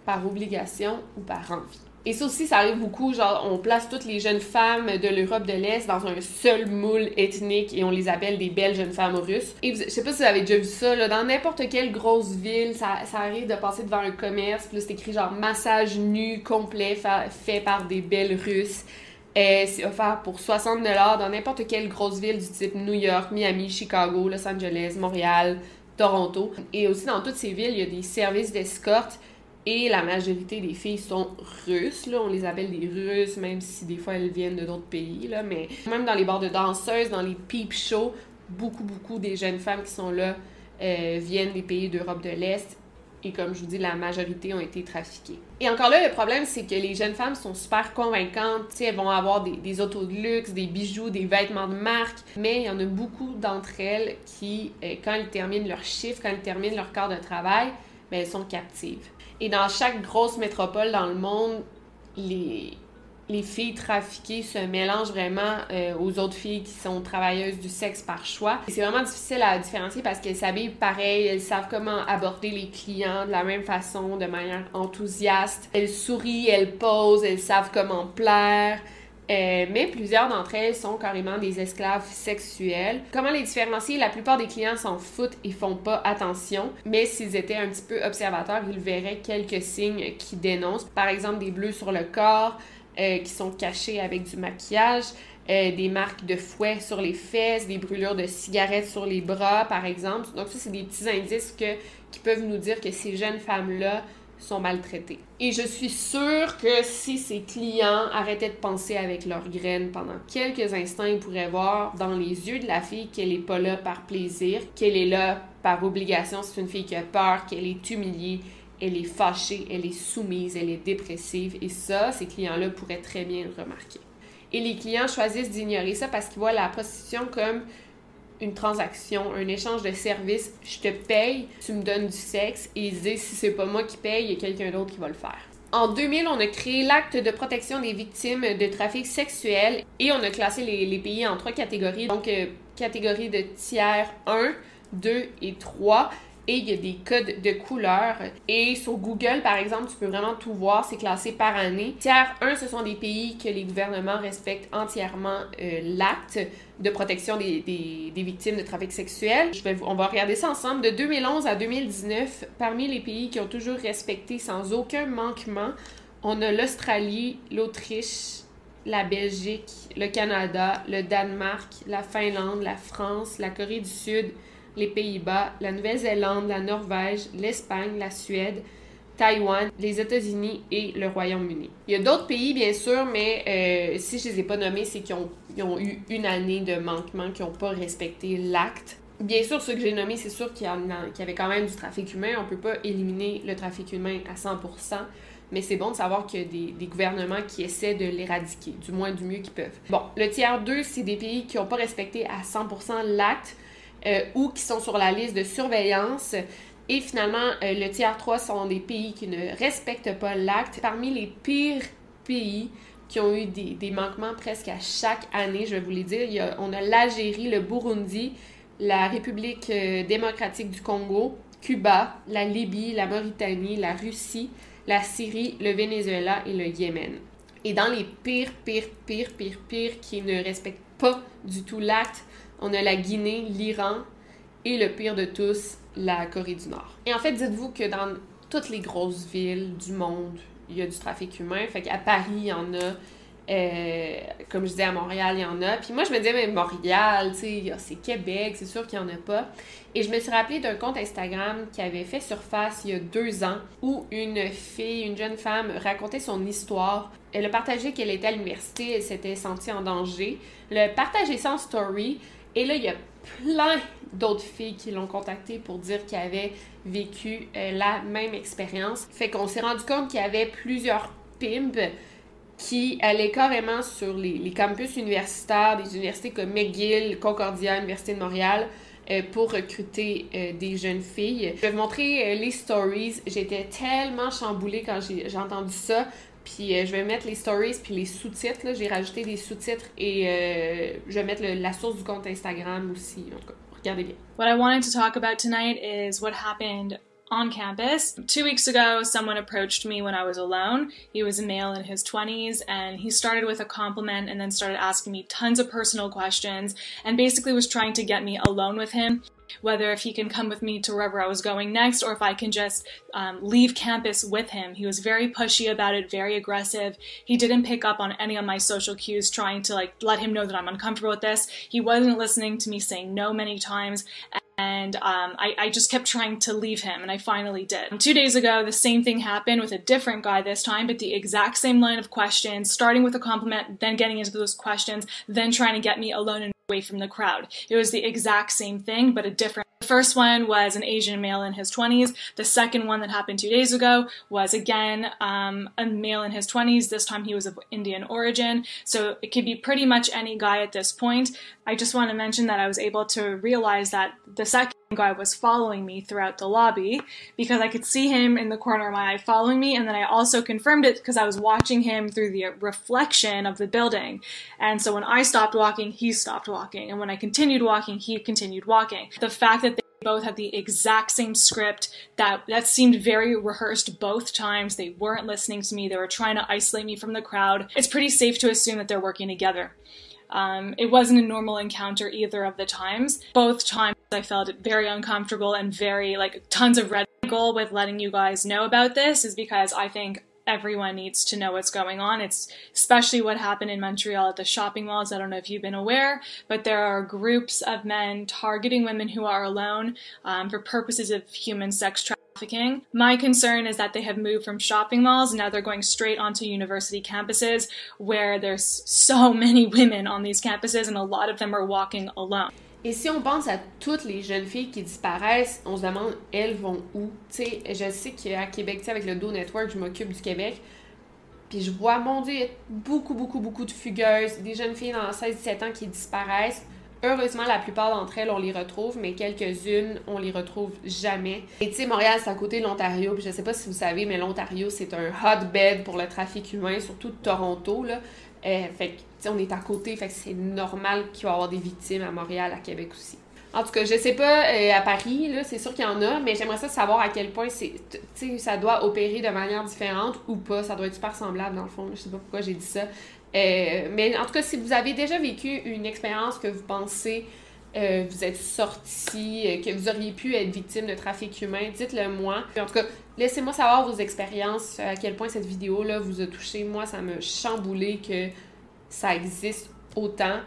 par obligation ou par envie? Et ça aussi, ça arrive beaucoup, genre, on place toutes les jeunes femmes de l'Europe de l'Est dans un seul moule ethnique et on les appelle des belles jeunes femmes russes. Et je sais pas si vous avez déjà vu ça, dans n'importe quelle grosse ville, ça, arrive de passer devant un commerce, là, c'est écrit genre massage nu complet fait par des belles russes. C'est offert pour 60 dans n'importe quelle grosse ville du type New York, Miami, Chicago, Los Angeles, Montréal, Toronto. Et aussi dans toutes ces villes, il y a des services d'escorte Et la majorité des filles sont russes, là. On les appelle des russes, même si des fois elles viennent de d'autres pays, là. Mais même dans les bars de danseuses, dans les peep shows, beaucoup, beaucoup des jeunes femmes qui sont là euh, viennent des pays d'Europe de l'Est. Et comme je vous dis, la majorité ont été trafiquées. Et encore là, le problème, c'est que les jeunes femmes sont super convaincantes. sais, elles vont avoir des, des, autos de luxe, des bijoux, des vêtements de marque. Mais il y en a beaucoup d'entre elles qui, euh, quand elles terminent leur chiffre, quand elles terminent leur quart de travail, ben, elles sont captives. Et dans chaque grosse métropole dans le monde, les, les filles trafiquées se mélangent vraiment euh, aux autres filles qui sont travailleuses du sexe par choix. C'est vraiment difficile à différencier parce qu'elles s'habillent pareil, elles savent comment aborder les clients de la même façon, de manière enthousiaste. Elles sourient, elles posent, elles savent comment plaire. Euh, mais plusieurs d'entre elles sont carrément des esclaves sexuels. Comment les différencier? La plupart des clients s'en foutent et font pas attention, mais s'ils étaient un petit peu observateurs, ils verraient quelques signes qui dénoncent. Par exemple, des bleus sur le corps, euh, qui sont cachés avec du maquillage, euh, des marques de fouet sur les fesses, des brûlures de cigarettes sur les bras, par exemple. Donc ça, c'est des petits indices que, qui peuvent nous dire que ces jeunes femmes-là sont maltraitées. Et je suis sûre que si ces clients arrêtaient de penser avec leurs graines pendant quelques instants, ils pourraient voir dans les yeux de la fille qu'elle n'est pas là par plaisir, qu'elle est là par obligation. C'est une fille qui a peur, qu'elle est humiliée, elle est fâchée, elle est soumise, elle est dépressive. Et ça, ces clients-là pourraient très bien le remarquer. Et les clients choisissent d'ignorer ça parce qu'ils voient la prostitution comme une transaction, un échange de services. Je te paye, tu me donnes du sexe et ils disent si c'est pas moi qui paye, il y a quelqu'un d'autre qui va le faire. En 2000, on a créé l'acte de protection des victimes de trafic sexuel et on a classé les, pays en trois catégories. Donc, euh, catégorie de tiers 1, 2 et 3 et il y a des codes de couleurs. Et sur Google, par exemple, tu peux vraiment tout voir, c'est classé par année. Tiers 1, ce sont des pays que les gouvernements respectent entièrement euh, l'acte de protection des, des, victimes de trafic sexuel. Je vais, on va regarder ça ensemble. De 2011 à 2019, parmi les pays qui ont toujours respecté sans aucun manquement, on a l'Australie, l'Autriche, la Belgique, le Canada, le Danemark, la Finlande, la France, la Corée du Sud, les Pays-Bas, la Nouvelle-Zélande, la Norvège, l'Espagne, la Suède, Taïwan, les États-Unis et le Royaume-Uni. Il y a d'autres pays, bien sûr, mais euh, si je ne les ai pas nommés, c'est qu'ils ont, eu une année de manquement, qui n'ont pas respecté l'acte. Bien sûr, ceux que j'ai nommés, c'est sûr qu'il y, avait quand même du trafic humain. On ne peut pas éliminer le trafic humain à 100%, mais c'est bon de savoir qu'il y a des, des, gouvernements qui essaient de l'éradiquer, du moins du mieux qu'ils peuvent. Bon, le tiers 2, c'est des pays qui n'ont pas respecté à 100% l'acte, euh, ou qui sont sur la liste de surveillance. Et finalement, euh, le tiers 3 sont des pays qui ne respectent pas l'acte. Parmi les pires pays qui ont eu des, manquements presque à chaque année, je vais vous les dire, on a l'Algérie, le Burundi, la République euh, démocratique du Congo, Cuba, la Libye, la Mauritanie, la Russie, la Syrie, le Venezuela et le Yémen. Et dans les pires, pires, pires, pires, pires qui ne respectent pas du tout l'acte, on a la Guinée, l'Iran et le pire de tous, la Corée du Nord. Et en fait, dites-vous que dans toutes les grosses villes du monde, il y a du trafic humain. Fait qu'à Paris, il y en a. Euh, comme je disais, à Montréal, il y en a. Puis moi, je me disais, mais Montréal, sais, c'est Québec, c'est sûr qu'il n'y en a pas. Et je me suis rappelé d'un compte Instagram qui avait fait surface il y a deux ans où une fille, une jeune femme, racontait son histoire. Elle a partagé qu'elle était à l'université, elle s'était sentie en danger. Elle a partagé ça en story. Et là, il y a plein d'autres filles qui l'ont contacté pour dire qu'elles avaient vécu euh, la même expérience. Fait qu'on s'est rendu compte qu'il y avait plusieurs pimps qui allaient carrément sur les, campus universitaires, des universités comme McGill, Concordia, Université de Montréal, euh, pour recruter euh, des jeunes filles. Je vais vous montrer les stories. J'étais tellement chamboulée quand j'ai entendu ça. Puis euh, je vais mettre les stories puis les sous-titres. J'ai rajouté des sous-titres et euh, je vais mettre le, la source du compte Instagram aussi. En tout cas, regardez bien. What I wanted to talk about tonight is what happened on campus. Two weeks ago, someone approached me when I was alone. He was a male in his 20s, and he started with a compliment and then started asking me tons of personal questions and basically was trying to get me alone with him whether if he can come with me to wherever I was going next or if I can just um, leave campus with him. He was very pushy about it, very aggressive. He didn't pick up on any of my social cues, trying to like let him know that I'm uncomfortable with this. He wasn't listening to me saying no many times. and um, I, I, just kept trying to leave him, and I finally did. And two days ago, the same thing happened with a different guy this time, but the exact same line of questions, starting with a compliment, then getting into those questions, then trying to get me alone away from the crowd. It was the exact same thing, but a different. The first one was an Asian male in his 20s. The second one that happened two days ago was again um, a male in his 20s. This time he was of Indian origin. So it could be pretty much any guy at this point. I just want to mention that I was able to realize that the second guy was following me throughout the lobby because I could see him in the corner of my eye following me, and then I also confirmed it because I was watching him through the reflection of the building. And so when I stopped walking, he stopped walking, and when I continued walking, he continued walking. The fact that they both had the exact same script that that seemed very rehearsed both times. They weren't listening to me. They were trying to isolate me from the crowd. It's pretty safe to assume that they're working together um, it wasn't a normal encounter either of the times. Both times I felt very uncomfortable and very like tons of red goal with letting you guys know about this is because I think everyone needs to know what's going on. It's especially what happened in Montreal at the shopping malls. I don't know if you've been aware, but there are groups of men targeting women who are alone um, for purposes of human sex trafficking trafficking. My concern is that they have moved from shopping malls and now they're going straight onto university campuses where there's so many women on these campuses and a lot of them are walking alone. Et si on pense à toutes les jeunes filles qui disparaissent, on se demande, elles vont où? Tu je sais qu'à Québec, avec le Do Network, je m'occupe du Québec. Puis je vois, mon Dieu, beaucoup, beaucoup, beaucoup de fugueuses, des jeunes filles dans 16-17 ans qui disparaissent. Heureusement, la plupart d'entre elles, on les retrouve, mais quelques-unes, on les retrouve jamais. Et tu sais, Montréal, c'est à côté de l'Ontario, puis je sais pas si vous savez, mais l'Ontario, c'est un hotbed pour le trafic humain, surtout de Toronto, là. Euh, fait que, tu sais, on est à côté, fait que c'est normal qu'il va y avoir des victimes à Montréal, à Québec aussi. En tout cas, je sais pas, euh, à Paris, là, c'est sûr qu'il y en a, mais j'aimerais ça savoir à quel point ça doit opérer de manière différente ou pas. Ça doit être super semblable, dans le fond. Je sais pas pourquoi j'ai dit ça. Euh, mais en tout cas, si vous avez déjà vécu une expérience que vous pensez euh, vous êtes sorti, euh, que vous auriez pu être victime de trafic humain, dites-le moi. En tout cas, laissez-moi savoir vos expériences, à quel point cette vidéo-là vous a touché. Moi, ça me chamboulé que ça existe autant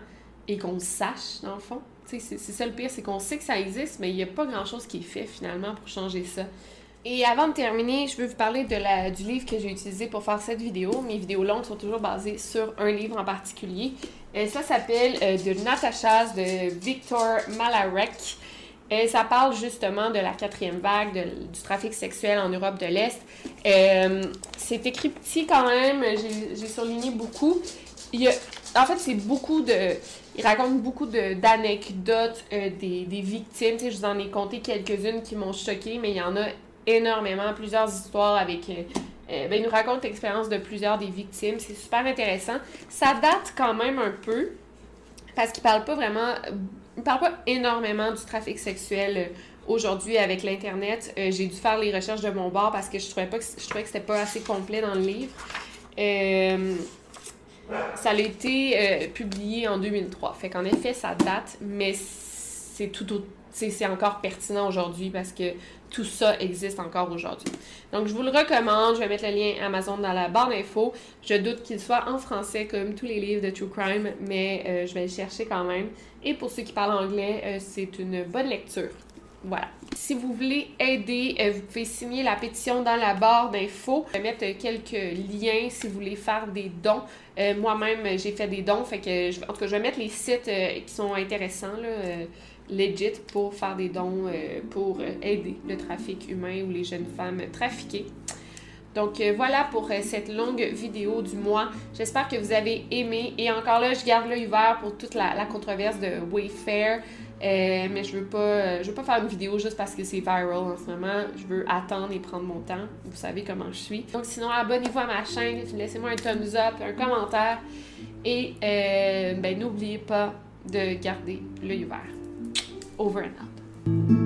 et qu'on le sache, dans le fond. C'est ça le pire, c'est qu'on sait que ça existe, mais il n'y a pas grand-chose qui est fait finalement pour changer ça. Et avant de terminer, je veux vous parler de la, du livre que j'ai utilisé pour faire cette vidéo. Mes vidéos longues sont toujours basées sur un livre en particulier. Et ça s'appelle euh, De Natachas de Victor Malarek. Et ça parle justement de la quatrième vague du trafic sexuel en Europe de l'Est. Euh, c'est écrit petit quand même, j'ai surligné beaucoup. Il en fait, c'est beaucoup de. Il raconte beaucoup d'anecdotes euh, des, des, victimes. je vous en ai compté quelques-unes qui m'ont choqué, mais il y en a énormément, plusieurs histoires avec. Euh, euh, ben, il nous raconte l'expérience de plusieurs des victimes. C'est super intéressant. Ça date quand même un peu, parce qu'il parle pas vraiment. Il parle pas énormément du trafic sexuel euh, aujourd'hui avec l'Internet. J'ai dû faire les recherches de mon bord parce que je trouvais pas que je trouvais que c'était pas assez complet dans le livre. ça a été publié en 2003. Fait qu'en effet, ça date, mais c'est tout autre c'est encore pertinent aujourd'hui parce que tout ça existe encore aujourd'hui. Donc, je vous le recommande. Je vais mettre le lien Amazon dans la barre d'infos. Je doute qu'il soit en français comme tous les livres de True Crime, mais euh, je vais le chercher quand même. Et pour ceux qui parlent anglais, euh, c'est une bonne lecture. Voilà. Si vous voulez aider, euh, vous pouvez signer la pétition dans la barre d'infos. Je vais mettre quelques liens si vous voulez faire des dons. Moi-même, j'ai fait des dons. Fait que en tout cas, je vais mettre les sites qui sont intéressants. Là, legit pour faire des dons euh, pour euh, aider le trafic humain ou les jeunes femmes trafiquées. Donc euh, voilà pour cette longue vidéo du mois. J'espère que vous avez aimé. Et encore là, je garde l'œil ouvert pour toute la, controverse de Wayfair. mais je veux pas je veux pas faire une vidéo juste parce que c'est viral en ce moment. Je veux attendre et prendre mon temps. Vous savez comment je suis. Donc sinon, abonnez-vous à ma chaîne. Laissez-moi un thumbs up, un commentaire. Et ben, n'oubliez pas de garder l'œil ouvert. Over and out.